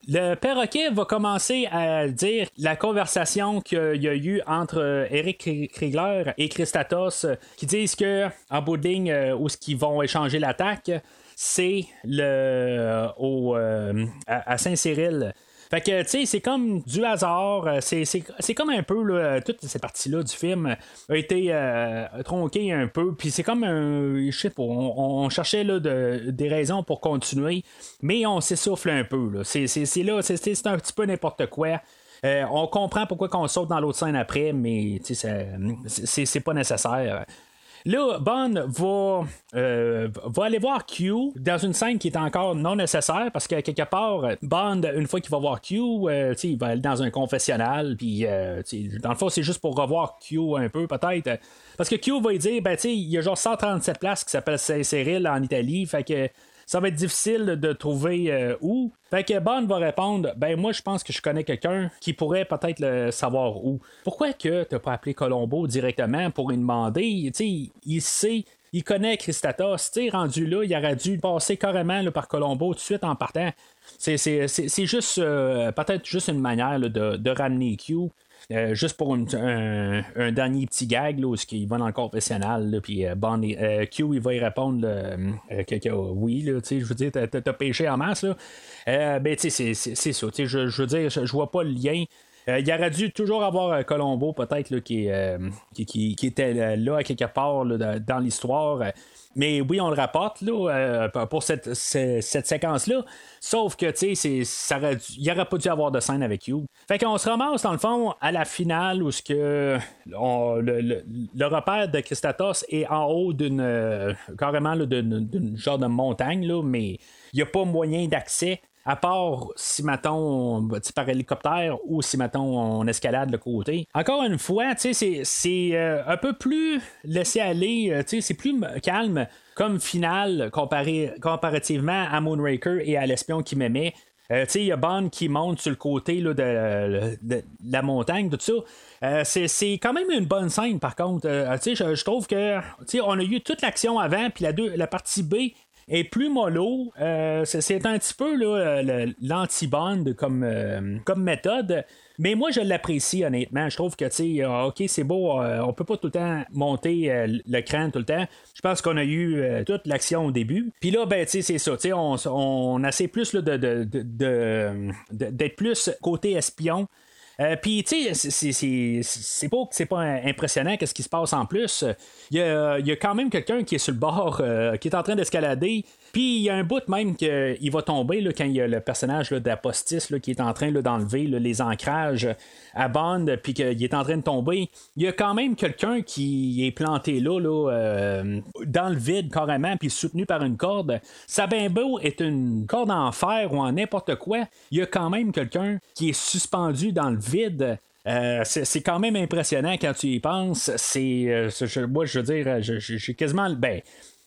le perroquet va commencer à dire la conversation qu'il y a eu entre euh, Eric Kriegler et Christatos qui disent que en bout de ligne où ce qu'ils vont échanger l'attaque c'est le au, à Saint-Cyril. Fait que, tu sais, c'est comme du hasard. euh, C'est, comme un peu, là, toute cette partie-là du film a été euh, tronquée un peu. Puis c'est comme un. Je sais pas, on, cherchait là, de- des raisons pour continuer, mais on s'essouffle un peu. C'est, là, c'est, un petit peu n'importe quoi. Euh, on comprend pourquoi on saute dans l'autre scène après, mais c'est pas nécessaire. Là, Bond va, euh, va aller voir Q dans une scène qui est encore non nécessaire parce que quelque part, Bond, une fois qu'il va voir Q, euh, il va aller dans un confessionnal, puis euh, dans le fond, c'est juste pour revoir Q un peu, peut-être. Parce que Q va lui dire, ben, il y a genre 137 places qui s'appellent Saint-Cyril en Italie, fait que ça va être difficile de trouver euh, où. Fait que Bond va répondre Ben moi je pense que je connais quelqu'un qui pourrait peut-être le savoir où. Pourquoi que t'as pas appelé Colombo directement pour lui demander? Tu il sait. Il connaît Christatos, tu sais, rendu là, il aurait dû passer carrément par Colombo tout de suite en partant. C'est, juste euh, peut-être juste une manière de ramener Q. Euh, juste pour un, dernier petit gag, là, où il va dans le confessionnal, puis euh, euh, Q, il va y répondre euh, que, que oui, je veux dire, t'as, t'as- péché en masse, là. Ben, c'est, c'est, ça, je, veux dire, je, vois pas le lien. Il aurait dû toujours avoir Colombo, peut-être, là, qui, qui, qui- était là, à quelque part, là, dans l'histoire. Mais oui, on le rapporte là, euh, pour cette, ce- cette séquence-là. Sauf que, tu sais, c'est- ça aurait il pas dû avoir de scène avec You. Fait qu'on se ramasse, dans le fond, à la finale où que le, repère de Christatos est en haut d'une. euh, carrément d'une genre de montagne, là, mais il n'y a pas moyen d'accès. À part si, mettons, on- sais, par hélicoptère ou si, mettons, on escalade le côté. Encore une fois, c'est, euh, un peu plus laissé aller, euh, c'est plus calme comme finale comparativement à Moonraker et à l'espion qui m'aimait. Euh, il y a Bond qui monte sur le côté là, de, la montagne, tout ça. C'est, quand même une bonne scène, par contre. Je, trouve que, on a eu toute l'action avant, puis la, la partie B est plus mollo. Euh, c'est, un petit peu l'anti-bond comme, euh, comme méthode. Mais moi, je l'apprécie honnêtement. Je trouve que, tu sais, euh, OK, c'est beau, euh, on peut pas tout le temps monter euh, le cran tout le temps. Je pense qu'on a eu toute l'action au début. Puis là, ben, tu sais, c'est ça. Tu sais, on, on essaie plus là, de, de- de- de- d'être plus côté espion. Euh, Puis, tu sais, c'est pas, c'est pas impressionnant qu'est-ce qui se passe en plus. Il y a, y a quand même quelqu'un qui est sur le bord, euh, qui est en train d'escalader. Puis il y a un bout même qu'il va tomber quand il y a le personnage d'Apostis qui est en train d'enlever les ancrages à Bond, puis qu'il est en train de tomber. Il y a quand même quelqu'un qui est planté là, euh, dans le vide carrément, puis soutenu par une corde. Sa bimbo est une corde en fer ou en n'importe quoi. Il y a quand même quelqu'un qui est suspendu dans le vide. Euh, c'est quand même impressionnant quand tu y penses. C'est, euh, moi, je veux dire, j'ai quasiment, ben,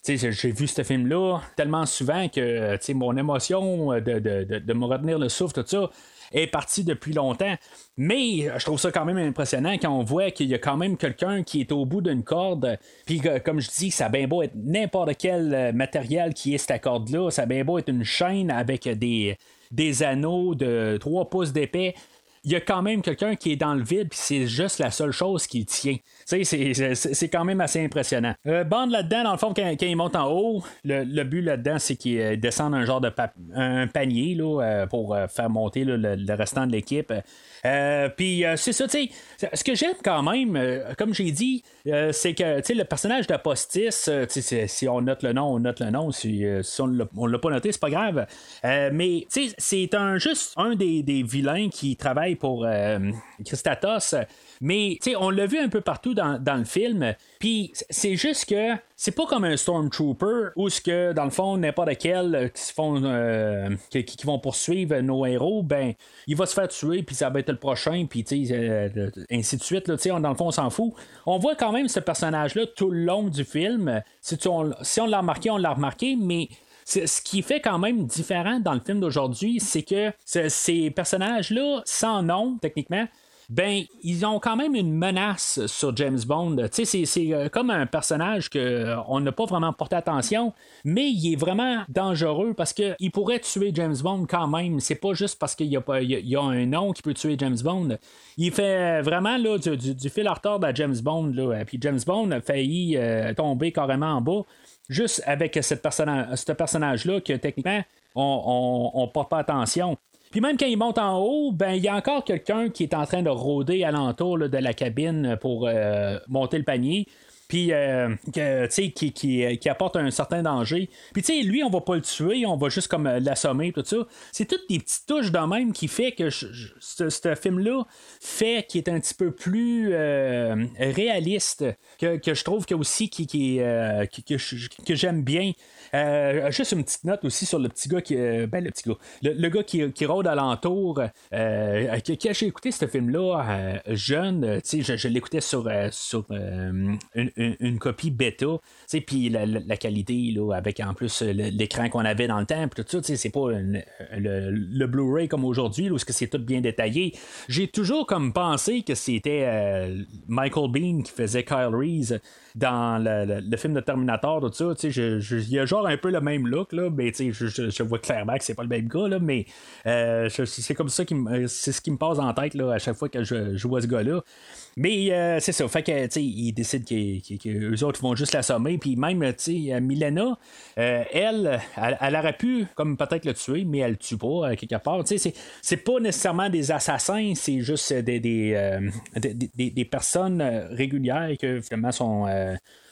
j'ai vu ce film-là tellement souvent que mon émotion de, de, me retenir le souffle, tout ça, est partie depuis longtemps. Mais je trouve ça quand même impressionnant quand on voit qu'il y a quand même quelqu'un qui est au bout d'une corde. Puis comme je dis, ça a bien beau être n'importe quel euh, matériel qui est cette corde-là. Ça a bien beau être une chaîne avec des, des anneaux de 3 pouces d'épais il y a quand même quelqu'un qui est dans le vide, puis c'est juste la seule chose qui tient. C'est quand même assez impressionnant. Euh, bande là-dedans, dans le fond, quand, il monte en haut, le, but là-dedans, c'est qu'il euh, descende un genre de un panier là, euh, pour faire monter le, restant de l'équipe. puis c'est ça, tu sais, ce que j'aime quand même, comme j'ai dit, c'est que le personnage d'Apostis, si on note le nom, on note le nom. Si, on ne l'a pas noté, c'est pas grave. mais c'est un, juste un des, des, vilains qui travaille pour Christatos. Mais on l'a vu un peu partout dans, le film. Puis c'est juste que c'est pas comme un Stormtrooper où ce que dans le fond n'importe quel euh, qui font euh, qui, vont poursuivre nos héros, ben il va se faire tuer puis ça va être le prochain puis euh, ainsi de suite. Là, dans le fond on s'en fout. On voit quand même ce personnage là tout le long du film. Si, on, si on l'a remarqué, on l'a remarqué, mais ce qui fait quand même différent dans le film d'aujourd'hui, c'est que ces personnages-là, sans nom, techniquement, ben, ils ont quand même une menace sur James Bond. Tu sais, c'est euh, comme un personnage qu'on euh, n'a pas vraiment porté attention, mais il est vraiment dangereux parce qu'il pourrait tuer James Bond quand même. C'est pas juste parce qu'il y, a, un nom qui peut tuer James Bond. Il fait vraiment là, du, fil à retard à James Bond. Là. Puis James Bond a failli euh, tomber carrément en bas juste avec cette ce personnage-là que techniquement, on ne porte pas attention. Puis même quand il monte en haut, ben il y a encore quelqu'un qui est en train de rôder alentour de la cabine pour euh, monter le panier. Puis, euh, qui, qui, qui, apporte un certain danger. Puis, tu sais, lui, on va pas le tuer, on va juste comme euh, l'assommer, tout ça. C'est toutes des petites touches de même qui fait que ce, film-là fait qu'il est un petit peu plus réaliste, que, je trouve que aussi qui, qui, que j'aime bien. Euh, juste une petite note aussi sur le petit gars qui. Euh, ben, le petit gars. Le, gars qui, qui rôde alentour. Euh, qui, j'ai écouté ce film-là jeune. sais, je, l'écoutais sur, sur une, copie bêta. Puis la, la, qualité, là, avec en plus l'écran qu'on avait dans le temps. tout ça, c'est pas le, Blu-ray comme aujourd'hui, où c'est tout bien détaillé. J'ai toujours comme pensé que c'était Michael Bean qui faisait Kyle Reese dans le, film de Terminator, tout ça. Il y a genre un peu le même look, là, mais je, je, je, vois clairement que c'est pas le même gars, là, mais euh, c'est comme ça qui c'est ce qui me passe en tête là, à chaque fois que je, je vois ce gars-là. Mais euh, c'est ça. Fait que, tu sais, ils décident qu'eux autres vont juste l'assommer. Puis même, tu sais, Milena, euh, elle, elle, aurait pu, comme peut-être le tuer, mais elle le tue pas, quelque part. Tu sais, c'est pas nécessairement des assassins, c'est juste des, des, des, des, personnes régulières qui, finalement, sont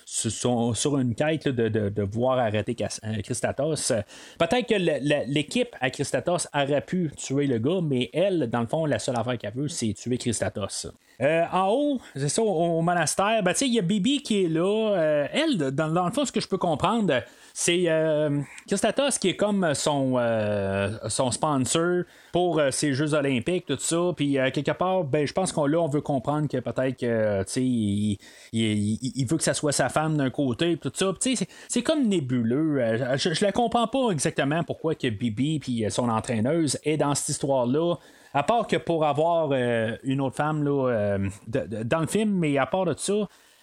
sur une quête de, voir arrêter euh, Christatos. Peut-être que l'équipe à Christatos aurait pu tuer le gars, mais elle, dans le fond, la seule affaire qu'elle veut, c'est tuer Christatos. Euh, en haut, c'est ça, au, monastère, ben, il y a Bibi qui est là. Euh, elle, dans, le fond, ce que je peux comprendre, c'est euh, Christatos qui est comme son, euh, son sponsor pour euh, ces Jeux Olympiques, tout ça. Puis quelque part, ben, je pense qu'on là, on veut comprendre que peut-être que il, il, veut que ça soit sa femme d'un côté, tout ça. C'est comme nébuleux. Je, je la comprends pas exactement pourquoi que Bibi puis son entraîneuse est dans cette histoire-là. À part que pour avoir une autre femme là, dans le film, mais à part de ça,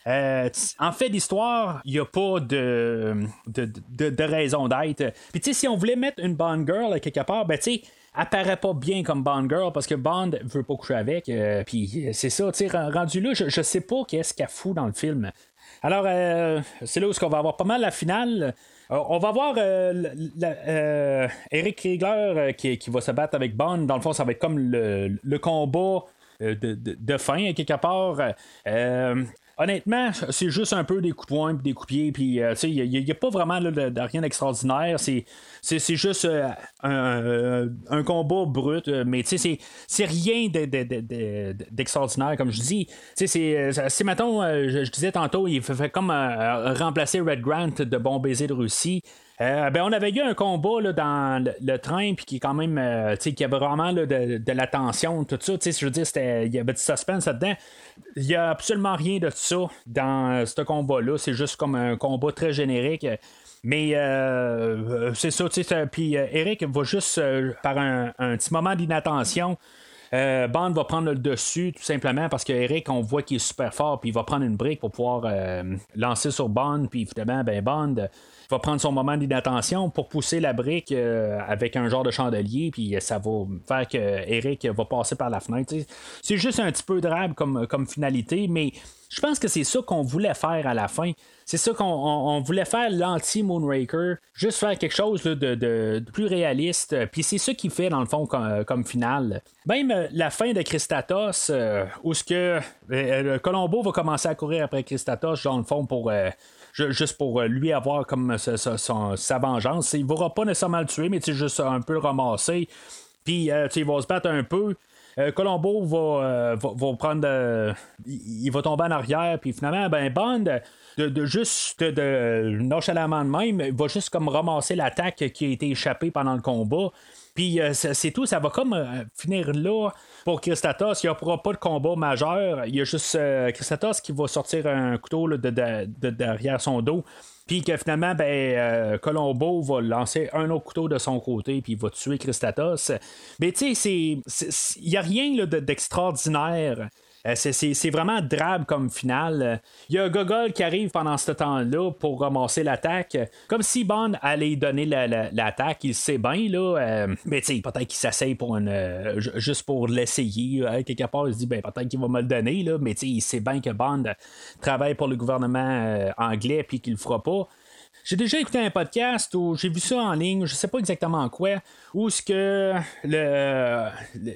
euh, en fait d'histoire, il n'y a pas de, de, raison d'être. Puis tu sais, si on voulait mettre une Bond Girl quelque part, ben tu sais, apparaît pas bien comme Bond Girl parce que Bond veut pas coucher avec. Euh, puis c'est ça, tu rendu là, je, sais pas qu'est-ce qu'elle fout dans le film. Alors, euh, c'est là où on va avoir pas mal la finale. on va voir Eric Kriegler qui, va se battre avec Bond. Dans le fond, ça va être comme le, le combat de, de, fin, quelque part. Honnêtement, c'est juste un peu des coups de poing des coups de pied, puis il n'y a, pas vraiment de, rien d'extraordinaire. C'est, c'est, juste un, un, combat brut, mais c'est, c'est rien d'extraordinaire, comme je dis. C'est, c'est mettons, je, disais tantôt, il fait, comme remplacer Red Grant de Bon Baiser de Russie. Euh, ben, on avait eu un combat là, dans le, train, puis qui est quand même, euh, sais qui avait vraiment de, de, la tout ça. Je veux dire, il y avait du suspense là-dedans. Il n'y a absolument rien de ça dans euh, ce combat-là. C'est juste comme un combat très générique. Mais c'est ça, tu sais. Puis Eric va juste, par un, petit moment d'inattention, Bond va prendre le dessus tout simplement parce que Eric, on voit qu'il est super fort, puis il va prendre une brique pour pouvoir lancer sur Bond, puis évidemment, ben Bond va prendre son moment d'inattention pour pousser la brique euh, avec un genre de chandelier, puis ça va faire que Eric va passer par la fenêtre. C'est juste un petit peu drabe comme, comme finalité, mais je pense que c'est ça qu'on voulait faire à la fin. C'est ça qu'on voulait faire l'anti-Moonraker, juste faire quelque chose de, plus réaliste. Puis c'est ça qu'il fait dans le fond comme, finale. Même euh, la fin de Christatos, euh, où ce que Colombo va commencer à courir après Christatos, dans le fond pour juste pour euh, lui avoir comme sa, vengeance. Il ne va pas nécessairement le tuer, mais juste un peu le ramasser. Puis euh, il va se battre un peu. Euh, Colombo va, va, prendre. il va tomber en arrière, puis finalement, ben Bond, de, juste de, nonchalamment de même, va juste comme ramasser l'attaque qui a été échappée pendant le combat. Puis c'est tout, ça va comme finir là pour Christatos, il n'y aura pas de combat majeur. Il y a juste euh, Christatos qui va sortir un couteau de, derrière son dos. Puis que finalement, ben, euh, Colombo va lancer un autre couteau de son côté, puis il va tuer Christatos. Mais tu sais, il n'y a rien d'extraordinaire. Euh, c'est vraiment drabe comme finale. Il y a Gogol qui arrive pendant ce temps-là pour ramasser l'attaque. Comme si Bond allait donner l'attaque, il sait bien, là. Euh, mais tu sais, peut-être qu'il s'essaye pour une. Euh, juste pour l'essayer. quelque part, il se dit, ben, peut-être qu'il va me le donner, là. Mais tu sais, il sait bien que Bond travaille pour le gouvernement anglais puis qu'il le fera pas. J'ai déjà écouté un podcast où j'ai vu ça en ligne, je sais pas exactement quoi, où ce que le,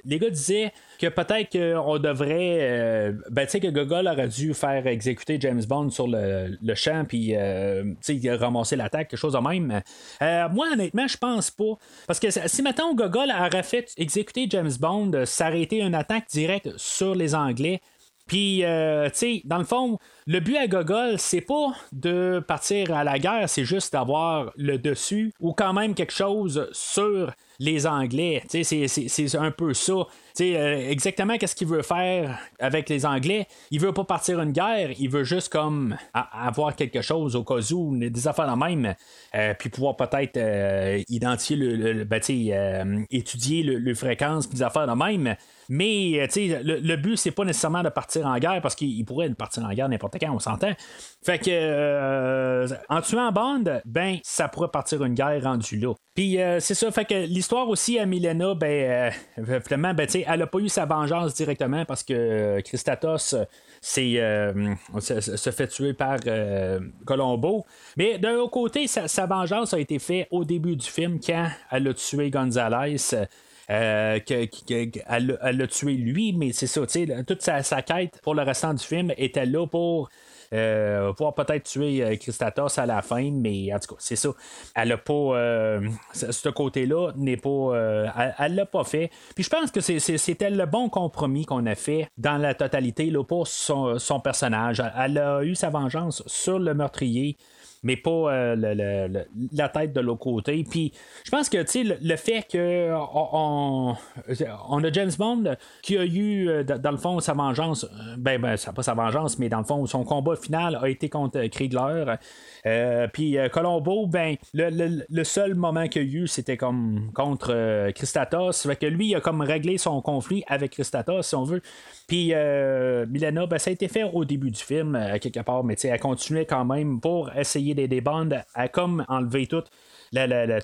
les gars disaient que peut-être qu'on devrait. Euh, ben, tu sais, que Gogol aurait dû faire exécuter James Bond sur le, champ, puis, euh, tu sais, ramasser l'attaque, quelque chose de même. Euh, moi, honnêtement, je pense pas. Parce que si maintenant Gogol aurait fait exécuter James Bond, été une attaque directe sur les Anglais. Puis, euh, tu sais, dans le fond, le but à Gogol, c'est pas de partir à la guerre, c'est juste d'avoir le dessus ou quand même quelque chose sur les Anglais. C'est un peu ça. Euh, exactement qu'est-ce qu'il veut faire avec les Anglais. Il veut pas partir une guerre, il veut juste comme avoir quelque chose au cas où, des affaires de même, euh, puis pouvoir peut-être identifier le, ben, étudier le, le fréquence, des affaires de même. Mais euh, le, le but, c'est pas nécessairement de partir en guerre parce qu'il pourrait partir en guerre n'importe quand, on s'entend. Fait que euh, en tuant Bond, ben, ça pourrait partir une guerre rendue là. Puis euh, c'est ça, fait que l'histoire aussi à Milena, ben, finalement, ben, elle a pas eu sa vengeance directement parce que Christatos se, fait tuer par Colombo. Mais d'un autre côté, sa, vengeance a été faite au début du film quand elle a tué Gonzalez. Euh, qu'elle l'a tué lui, mais c'est ça, toute sa, sa, quête pour le restant du film était là pour. Euh, pouvoir peut-être tuer euh, Christatos à la fin, mais en tout cas, c'est ça. Elle a pas. ce côté-là n'est pas. elle l'a pas fait. Puis je pense que c'était le bon compromis qu'on a fait dans la totalité là, pour son personnage. Elle a eu sa vengeance sur le meurtrier mais pas euh, la tête de l'autre côté. Puis je pense que le, le fait que on, on, a James Bond qui a eu, euh, dans le fond, sa vengeance, euh, ben, ben pas sa vengeance, mais dans le fond, son combat final a été contre Kriegler. puis Colombo, ben, le, seul moment qu'il a eu, c'était comme contre Christatos. Fait que lui, il a comme réglé son conflit avec Christatos, si on veut. Puis Milena, ben, ça a été fait au début du film, quelque part, mais elle continuait quand même pour essayer des, bandes à comme enlever tout.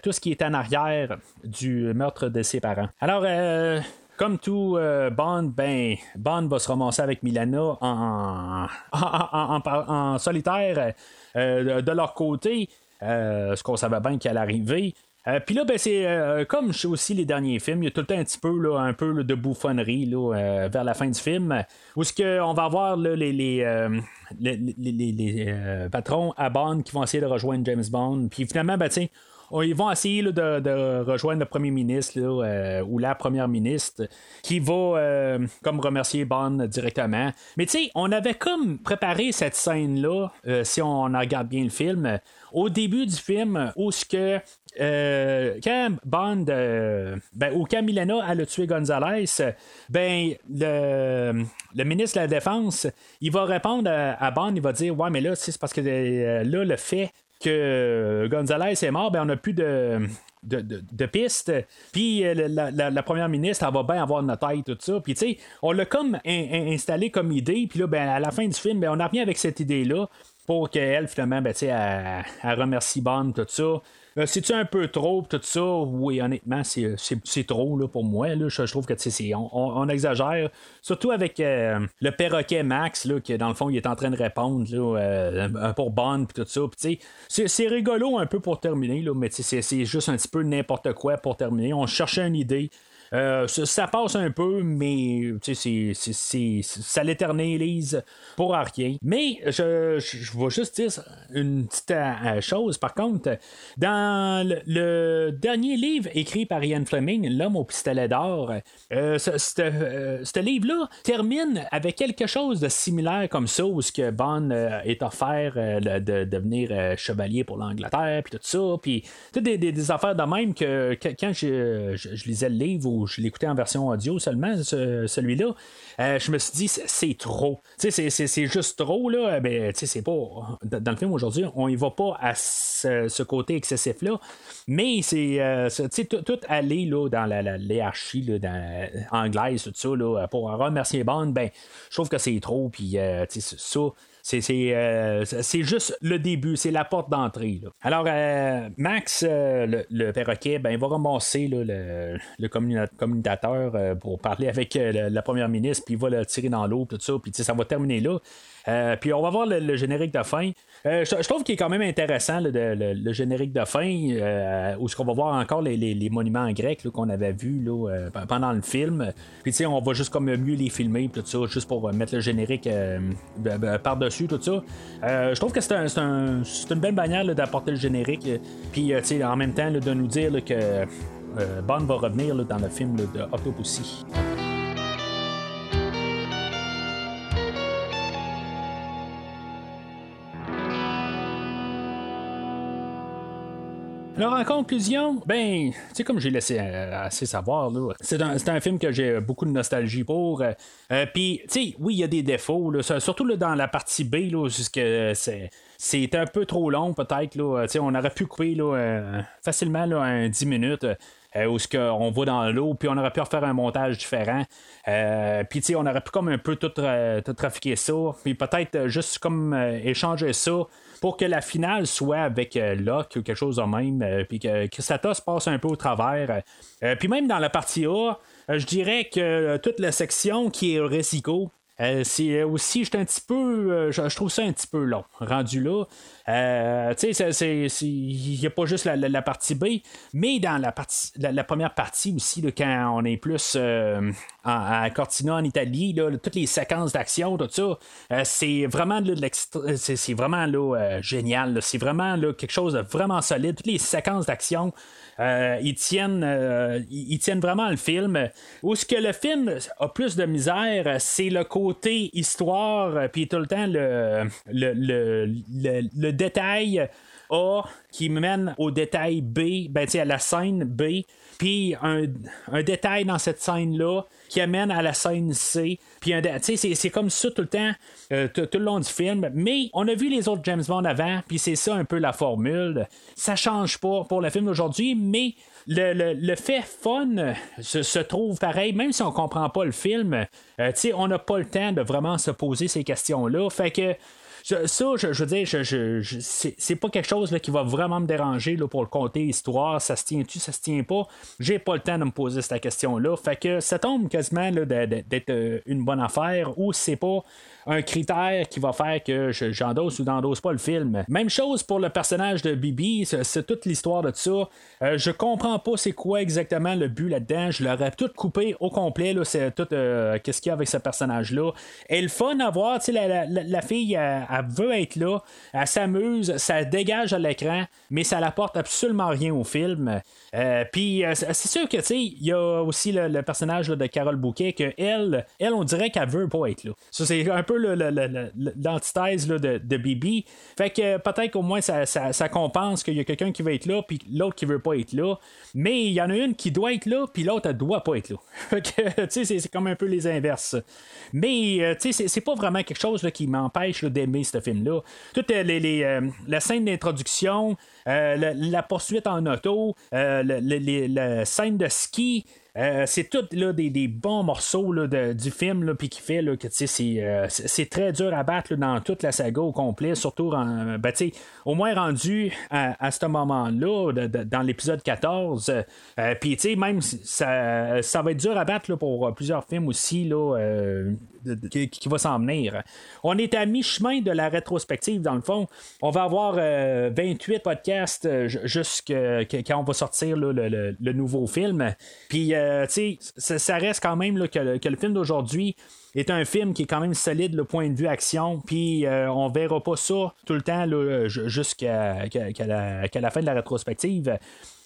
tout ce qui est en arrière du meurtre de ses parents. Alors, euh, comme tout euh, Bond, ben, Bond va se ramasser avec Milana en, en, solitaire euh, de, leur côté. ce qu'on savait bien qu'elle arriver. Euh, puis là, ben, c'est euh, comme aussi les derniers films, il y a tout le temps un petit peu, là, un peu de bouffonnerie euh, vers la fin du film, où ce on va voir là, les, patrons à Bond qui vont essayer de rejoindre James Bond. Puis finalement, ben, tiens, ils vont essayer de, rejoindre le premier ministre ou la première ministre qui va comme remercier Bond directement. Mais tu on avait comme préparé cette scène-là, si on regarde bien le film, au début du film, où ce que euh, quand Bond, euh, ben, ou quand Milena a tué Gonzalez, ben, le, le, ministre de la Défense, il va répondre à, Bond, il va dire Ouais, mais là, c'est parce que euh, là, le fait que Gonzalez est mort, ben, on n'a plus de. De, pistes. Puis la, première ministre, elle va bien avoir notre tête, tout ça. Puis, tu sais, on l'a comme installé comme idée. Puis là, ben, à la fin du film, ben, on a rien avec cette idée-là pour qu'elle, finalement, ben, elle, remercie Bond, tout ça. Euh, c'est-tu un peu trop, tout ça? Oui, honnêtement, c'est trop là, pour moi. Je, trouve que on, on, exagère. Surtout avec euh, le perroquet Max, qui dans le fond, il est en train de répondre euh, pour Bond tout ça. C'est rigolo un peu pour terminer, là, mais c'est juste un petit peu n'importe quoi pour terminer. On cherchait une idée. Euh, ça, passe un peu, mais ça l'éternise pour rien. Mais je, vais juste dire une petite euh, chose. Par contre, dans le, dernier livre écrit par Ian Fleming, L'homme au pistolet d'or, euh, ce livre-là termine avec quelque chose de similaire comme ça, où ce que Bond est offert de, devenir chevalier pour l'Angleterre, puis tout ça, puis des, des, affaires de même que, quand je, je, lisais le livre je l'écoutais en version audio seulement, celui-là, euh, je me suis dit, c'est trop. C'est juste trop, là. Ben, c'est pas. Dans le film aujourd'hui, on y va pas à ce, côté excessif-là. Mais c'est. Euh, tout, aller là, dans la, dans, anglaise, tout ça, là, pour remercier Bond, ben, je trouve que c'est trop. Puis, euh, c'est, juste le début, c'est la porte d'entrée. Alors, euh, Max, euh, le, perroquet, ben, il va ramasser le, le communicateur pour parler avec la première ministre, puis il va le tirer dans l'eau, tout ça, puis ça va terminer là. Euh, puis on va voir le, générique de fin. Euh, je, trouve qu'il est quand même intéressant le, générique de fin, euh, où ce qu'on va voir encore les, monuments grecs qu'on avait vus pendant le film. Puis tu sais, on va juste comme mieux les filmer, tout ça, juste pour mettre le générique par-dessus, tout ça. je trouve que c'est une belle manière d'apporter le générique. Puis tu sais, en même temps, de nous dire que Bond va revenir dans le film de Octopussy. Alors, en conclusion, ben, sais, comme j'ai laissé euh, assez savoir, c'est un, film que j'ai beaucoup de nostalgie pour. Euh, euh, puis, tu sais, oui, il y a des défauts, surtout dans la partie B, là, c'est c'est un peu trop long peut-être. Là. On aurait pu couper là, facilement là, un 10 minutes. où ce on va dans l'eau, puis on aurait pu refaire un montage différent. puis tu sais, on aurait pu comme un peu tout, tout trafiquer ça, puis peut-être juste comme échanger ça pour que la finale soit avec euh, Locke ou quelque chose de même, euh, puis que Christatos passe un peu au travers. Euh, puis même dans la partie A, je dirais que toute la section qui est Resico, c'est aussi, un petit peu, je, trouve ça un petit peu long, rendu là. tu sais, il n'y a pas juste la, partie B, mais dans la, la, première partie aussi, quand on est plus à Cortina en Italie, toutes les séquences d'action, tout ça, euh, c'est vraiment c'est, vraiment là, euh, génial. C'est vraiment là, quelque chose de vraiment solide. Toutes les séquences d'action, euh, ils tiennent ils, tiennent vraiment le film. Où ce que le film a plus de misère, c'est le côté histoire, puis tout le temps le, le, le détail A qui mène au détail B, ben, à la scène B, puis un, détail dans cette scène-là qui amène à la scène C. Puis c'est comme ça tout le temps, euh, tout le long du film. Mais on a vu les autres James Bond avant, puis c'est ça un peu la formule. Ça change pas pour le film d'aujourd'hui, mais le, fait fun se, trouve pareil, même si on comprend pas le film. Euh, on n'a pas le temps de vraiment se poser ces questions-là. Fait que ça, je, veux dire, je, c'est pas quelque chose là, qui va vraiment me déranger là, pour le côté histoire. Ça se tient-tu, ça se tient pas? J'ai pas le temps de me poser cette question-là. Fait que ça tombe quasiment d'être euh, une bonne affaire ou c'est pas un critère qui va faire que j'endosse ou n'endosse pas le film. Même chose pour le personnage de Bibi, c'est toute l'histoire de ça. Euh, je comprends pas c'est quoi exactement le but là-dedans. Je l'aurais tout coupé au complet. C'est tout euh, qu'est-ce qu'il y a avec ce personnage-là. Et le fun à voir, la, la, la, fille, elle, veut être là, elle s'amuse, ça dégage à l'écran, mais ça n'apporte absolument rien au film. Euh, puis c'est sûr que il y a aussi le, personnage de Carole Bouquet que elle, elle on dirait qu'elle veut pas être là. Ça c'est un peu l'antithèse de, de Bibi. Fait que peut-être qu'au moins ça, compense qu'il y a quelqu'un qui veut être là, puis l'autre qui veut pas être là. Mais il y en a une qui doit être là, puis l'autre elle doit pas être là. Tu sais, c'est comme un peu les inverses. Mais, euh, tu sais, c'est pas vraiment quelque chose qui m'empêche d'aimer ce film-là. Toutes les, les euh, la scène d'introduction, euh, la, poursuite en auto, la scène de ski, euh, c'est tout là, des, bons morceaux là, du film puis qui fait là, que euh, c'est, très dur à battre dans toute la saga au complet, surtout en, ben, au moins rendu à, à ce moment-là, dans l'épisode 14. Euh, puis même ça, ça va être dur à battre pour plusieurs films aussi. Là, qui, va s'en venir. On est à mi-chemin de la rétrospective, dans le fond. On va avoir 28 podcasts jusqu'à quand on va sortir le, nouveau film. Puis euh, ça, reste quand même que, le, film d'aujourd'hui est un film qui est quand même solide le point de vue action, puis euh, on verra pas ça tout le temps jusqu'à la, fin de la rétrospective.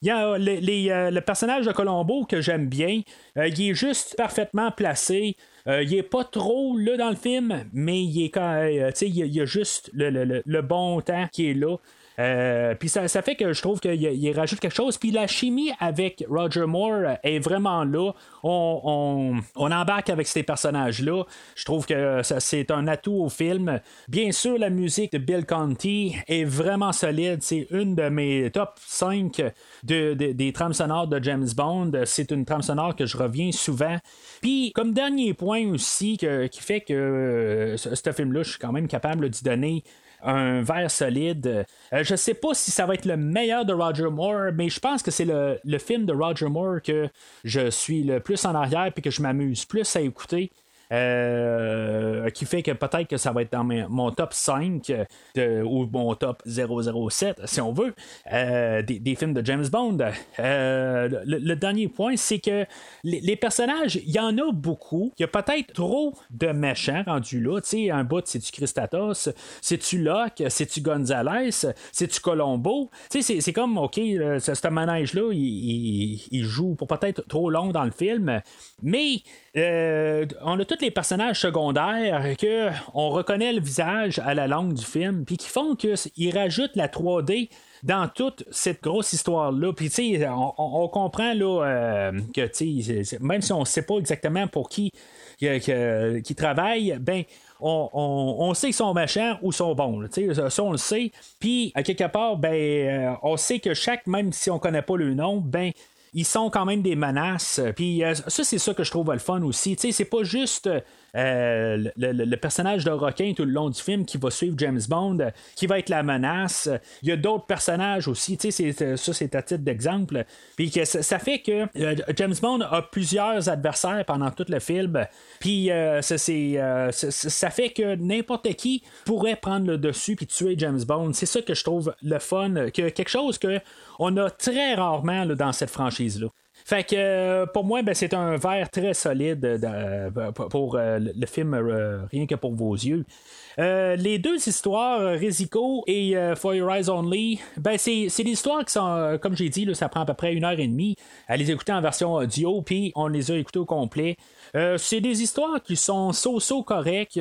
Il y a euh, le personnage de Colombo que j'aime bien. il est juste parfaitement placé. il est pas trop là dans le film, mais il est quand, il, y a juste le, bon temps qui est là. Euh, puis ça, fait que je trouve qu'il rajoute quelque chose. Puis la chimie avec Roger Moore est vraiment là. On, embarque avec ces personnages-là. Je trouve que c'est un atout au film. Bien sûr, la musique de Bill Conti est vraiment solide. C'est une de mes top 5 des trames sonores de James Bond. C'est une trame sonore que je reviens souvent. Puis, comme dernier point aussi qui fait que euh, ce film-là, je suis quand même capable d'y donner un verre solide. Euh, je sais pas si ça va être le meilleur de Roger Moore, mais je pense que c'est le, le, film de Roger Moore que je suis le plus en arrière et que je m'amuse plus à écouter. Euh, qui fait que peut-être que ça va être dans mon top 5 de, ou mon top 007, si on veut, euh, des, films de James Bond. Euh, le, dernier point, c'est que les, personnages, il y en a beaucoup. Il y a peut-être trop de méchants rendus là. Tu sais, un bout, c'est-tu Christatos, c'est-tu Locke, c'est-tu Gonzalez, c'est-tu Colombo? Tu sais, c'est comme, OK, ce, manège-là, il, il joue pour peut-être trop long dans le film, mais on a les personnages secondaires que on reconnaît le visage à la langue du film, puis qui font qu'ils rajoutent la 3D dans toute cette grosse histoire-là. Puis, tu sais, on, comprend là, euh, que, même si on ne sait pas exactement pour qui qui travaille, ben, on, sait qu'ils sont méchants ou sont bons. Ça, on le sait. Puis, à quelque part, ben, euh, on sait que chaque, même si on connaît pas le nom, ben, ils sont quand même des menaces. Puis euh, ça, c'est ça que je trouve le fun aussi. Tu sais, c'est pas juste euh, le, personnage de requin tout le long du film qui va suivre James Bond, qui va être la menace. Il y a d'autres personnages aussi, tu sais, ça c'est à titre d'exemple. Puis que ça, fait que euh, James Bond a plusieurs adversaires pendant tout le film. Puis euh, ça, fait que n'importe qui pourrait prendre le dessus puis tuer James Bond. C'est ça que je trouve le fun, que quelque chose que on a très rarement dans cette franchise-là. Fait que euh, pour moi, ben, c'est un verre très solide euh, pour euh, le film Rien que pour vos yeux. les deux histoires, Risico et For Your Eyes Only, ben c'est, des histoires qui sont, comme j'ai dit, ça prend à peu près une heure et demie à les écouter en version audio, puis on les a écoutés au complet. Euh, c'est des histoires qui sont so-so correctes.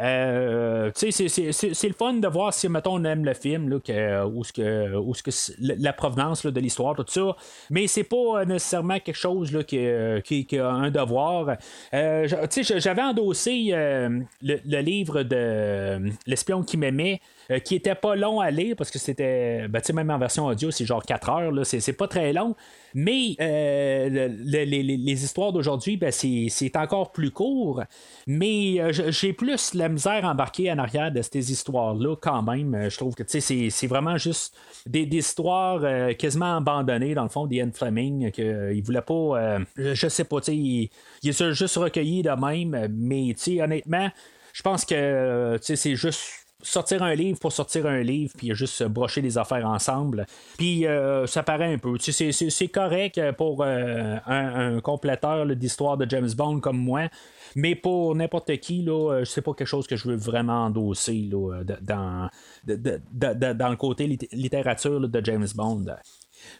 Euh, c'est, le fun de voir si, mettons, on aime le film, là, que, ou ce que, ou ce que la provenance de l'histoire, tout ça. Mais c'est pas nécessairement quelque chose là, qui, qui, a un devoir. Euh, j'avais endossé le, livre de L'espion qui m'aimait. Qui était pas long à lire parce que c'était, ben, même en version audio, c'est genre 4 heures, là, c'est, pas très long. Mais euh, les, histoires d'aujourd'hui, ben, c'est encore plus court. Mais euh, j'ai plus la misère embarquée en arrière de ces histoires-là quand même. Je trouve que c'est vraiment juste des, histoires quasiment abandonnées, dans le fond, d'Ian Fleming, qu'il voulait pas. je sais pas, il, il est juste recueilli de même. Mais honnêtement, je pense que c'est juste sortir un livre pour sortir un livre, puis juste brocher les affaires ensemble. Puis euh, ça paraît un peu. C'est correct pour euh, un, compléteur d'histoire de James Bond comme moi. Mais pour n'importe qui, là, euh, c'est pas quelque chose que je veux vraiment endosser là, dans, dans le côté littérature de James Bond.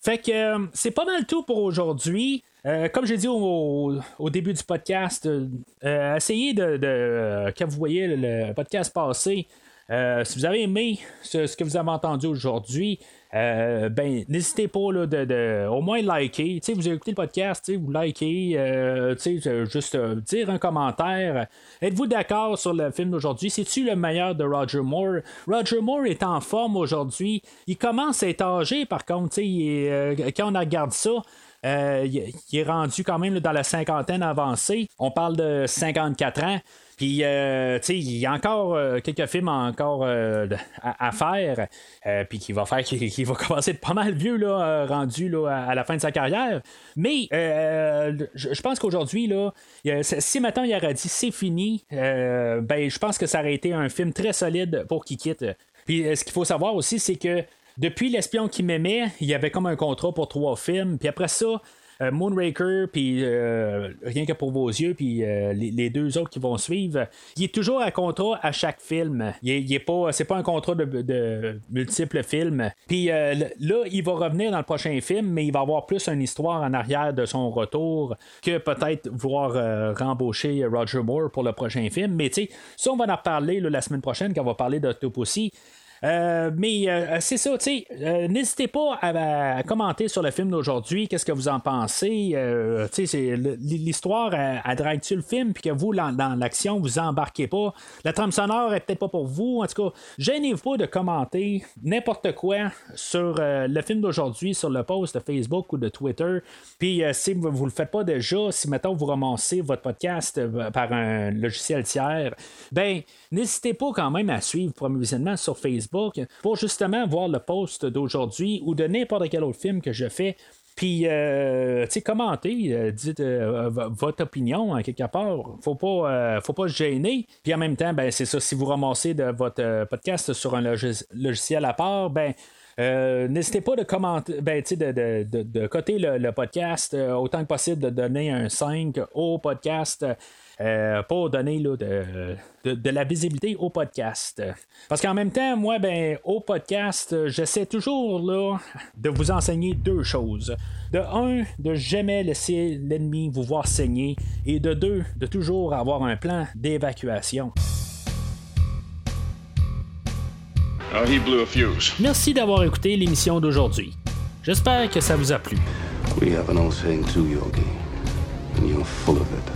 Fait que c'est pas mal tout pour aujourd'hui. comme j'ai dit au, début du podcast, essayez de, quand vous voyez le podcast passer, euh, si vous avez aimé ce, que vous avez entendu aujourd'hui, euh, ben n'hésitez pas là, de, au moins liker. vous avez écouté le podcast, vous likez, euh, juste dire un commentaire. Êtes-vous d'accord sur le film d'aujourd'hui? C'est-tu le meilleur de Roger Moore? Roger Moore est en forme aujourd'hui. Il commence à être âgé, par contre, quand on regarde ça. il, est rendu quand même dans la cinquantaine avancée. On parle de 54 ans. Puis, euh, tu sais, il y a encore euh, quelques films encore euh, à, faire, puis qui va faire qu'il va commencer de pas mal vieux, là, rendu là, à, la fin de sa carrière. Mais je pense qu'aujourd'hui, là, si maintenant il aurait dit c'est fini, ben, je pense que ça aurait été un film très solide pour qu'il quitte. Puis, ce qu'il faut savoir aussi, c'est que depuis L'espion qui m'aimait, il y avait comme un contrat pour trois films. Puis après ça, Moonraker, puis euh, Rien que pour vos yeux, puis euh, les, deux autres qui vont suivre, il est toujours à contrat à chaque film. Il, est, pas, c'est pas un contrat de, multiples films. Puis là, il va revenir dans le prochain film, mais il va avoir plus une histoire en arrière de son retour que peut-être vouloir rembaucher Roger Moore pour le prochain film. Mais tu sais, ça, on va en reparler la semaine prochaine quand on va parler d'Octopussy. Euh, mais euh, c'est ça, tu sais, euh, n'hésitez pas à, commenter sur le film d'aujourd'hui, qu'est-ce que vous en pensez. tu sais, l'histoire, elle, drague-tu le film, puis que vous, dans, l'action, vous embarquez pas. La trame sonore est peut-être pas pour vous. En tout cas, gênez-vous pas de commenter n'importe quoi sur le film d'aujourd'hui, sur le post de Facebook ou de Twitter. Puis si vous ne le faites pas déjà, si maintenant vous ramassez votre podcast par un logiciel tiers, ben, n'hésitez pas quand même à suivre Premier Visionnement sur Facebook pour justement voir le post d'aujourd'hui ou de n'importe quel autre film que je fais. Puis, euh, tu sais, commentez, euh, dites euh, votre opinion, en quelque part. Faut pas, faut pas se gêner. Puis en même temps, ben, c'est ça, si vous ramassez de votre podcast sur un logiciel à part, ben, N'hésitez pas de commenter, ben, de, de, de, coter le, le podcast autant que possible, de donner un 5 au podcast. Euh, pour donner là, de, la visibilité au podcast. Parce qu'en même temps, moi, ben, au podcast, j'essaie toujours là, de vous enseigner deux choses. De un, de jamais laisser l'ennemi vous voir saigner. Et de deux, de toujours avoir un plan d'évacuation. Oh, Merci d'avoir écouté l'émission d'aujourd'hui. J'espère que ça vous a plu. We have an old saying too, Yogi. And you're full of it.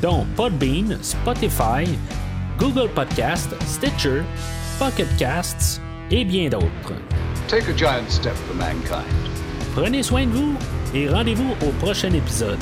dont Podbean, Spotify, Google Podcast, Stitcher, Pocket Casts et bien d'autres. Take a giant step for mankind. Prenez soin de vous et rendez-vous au prochain épisode.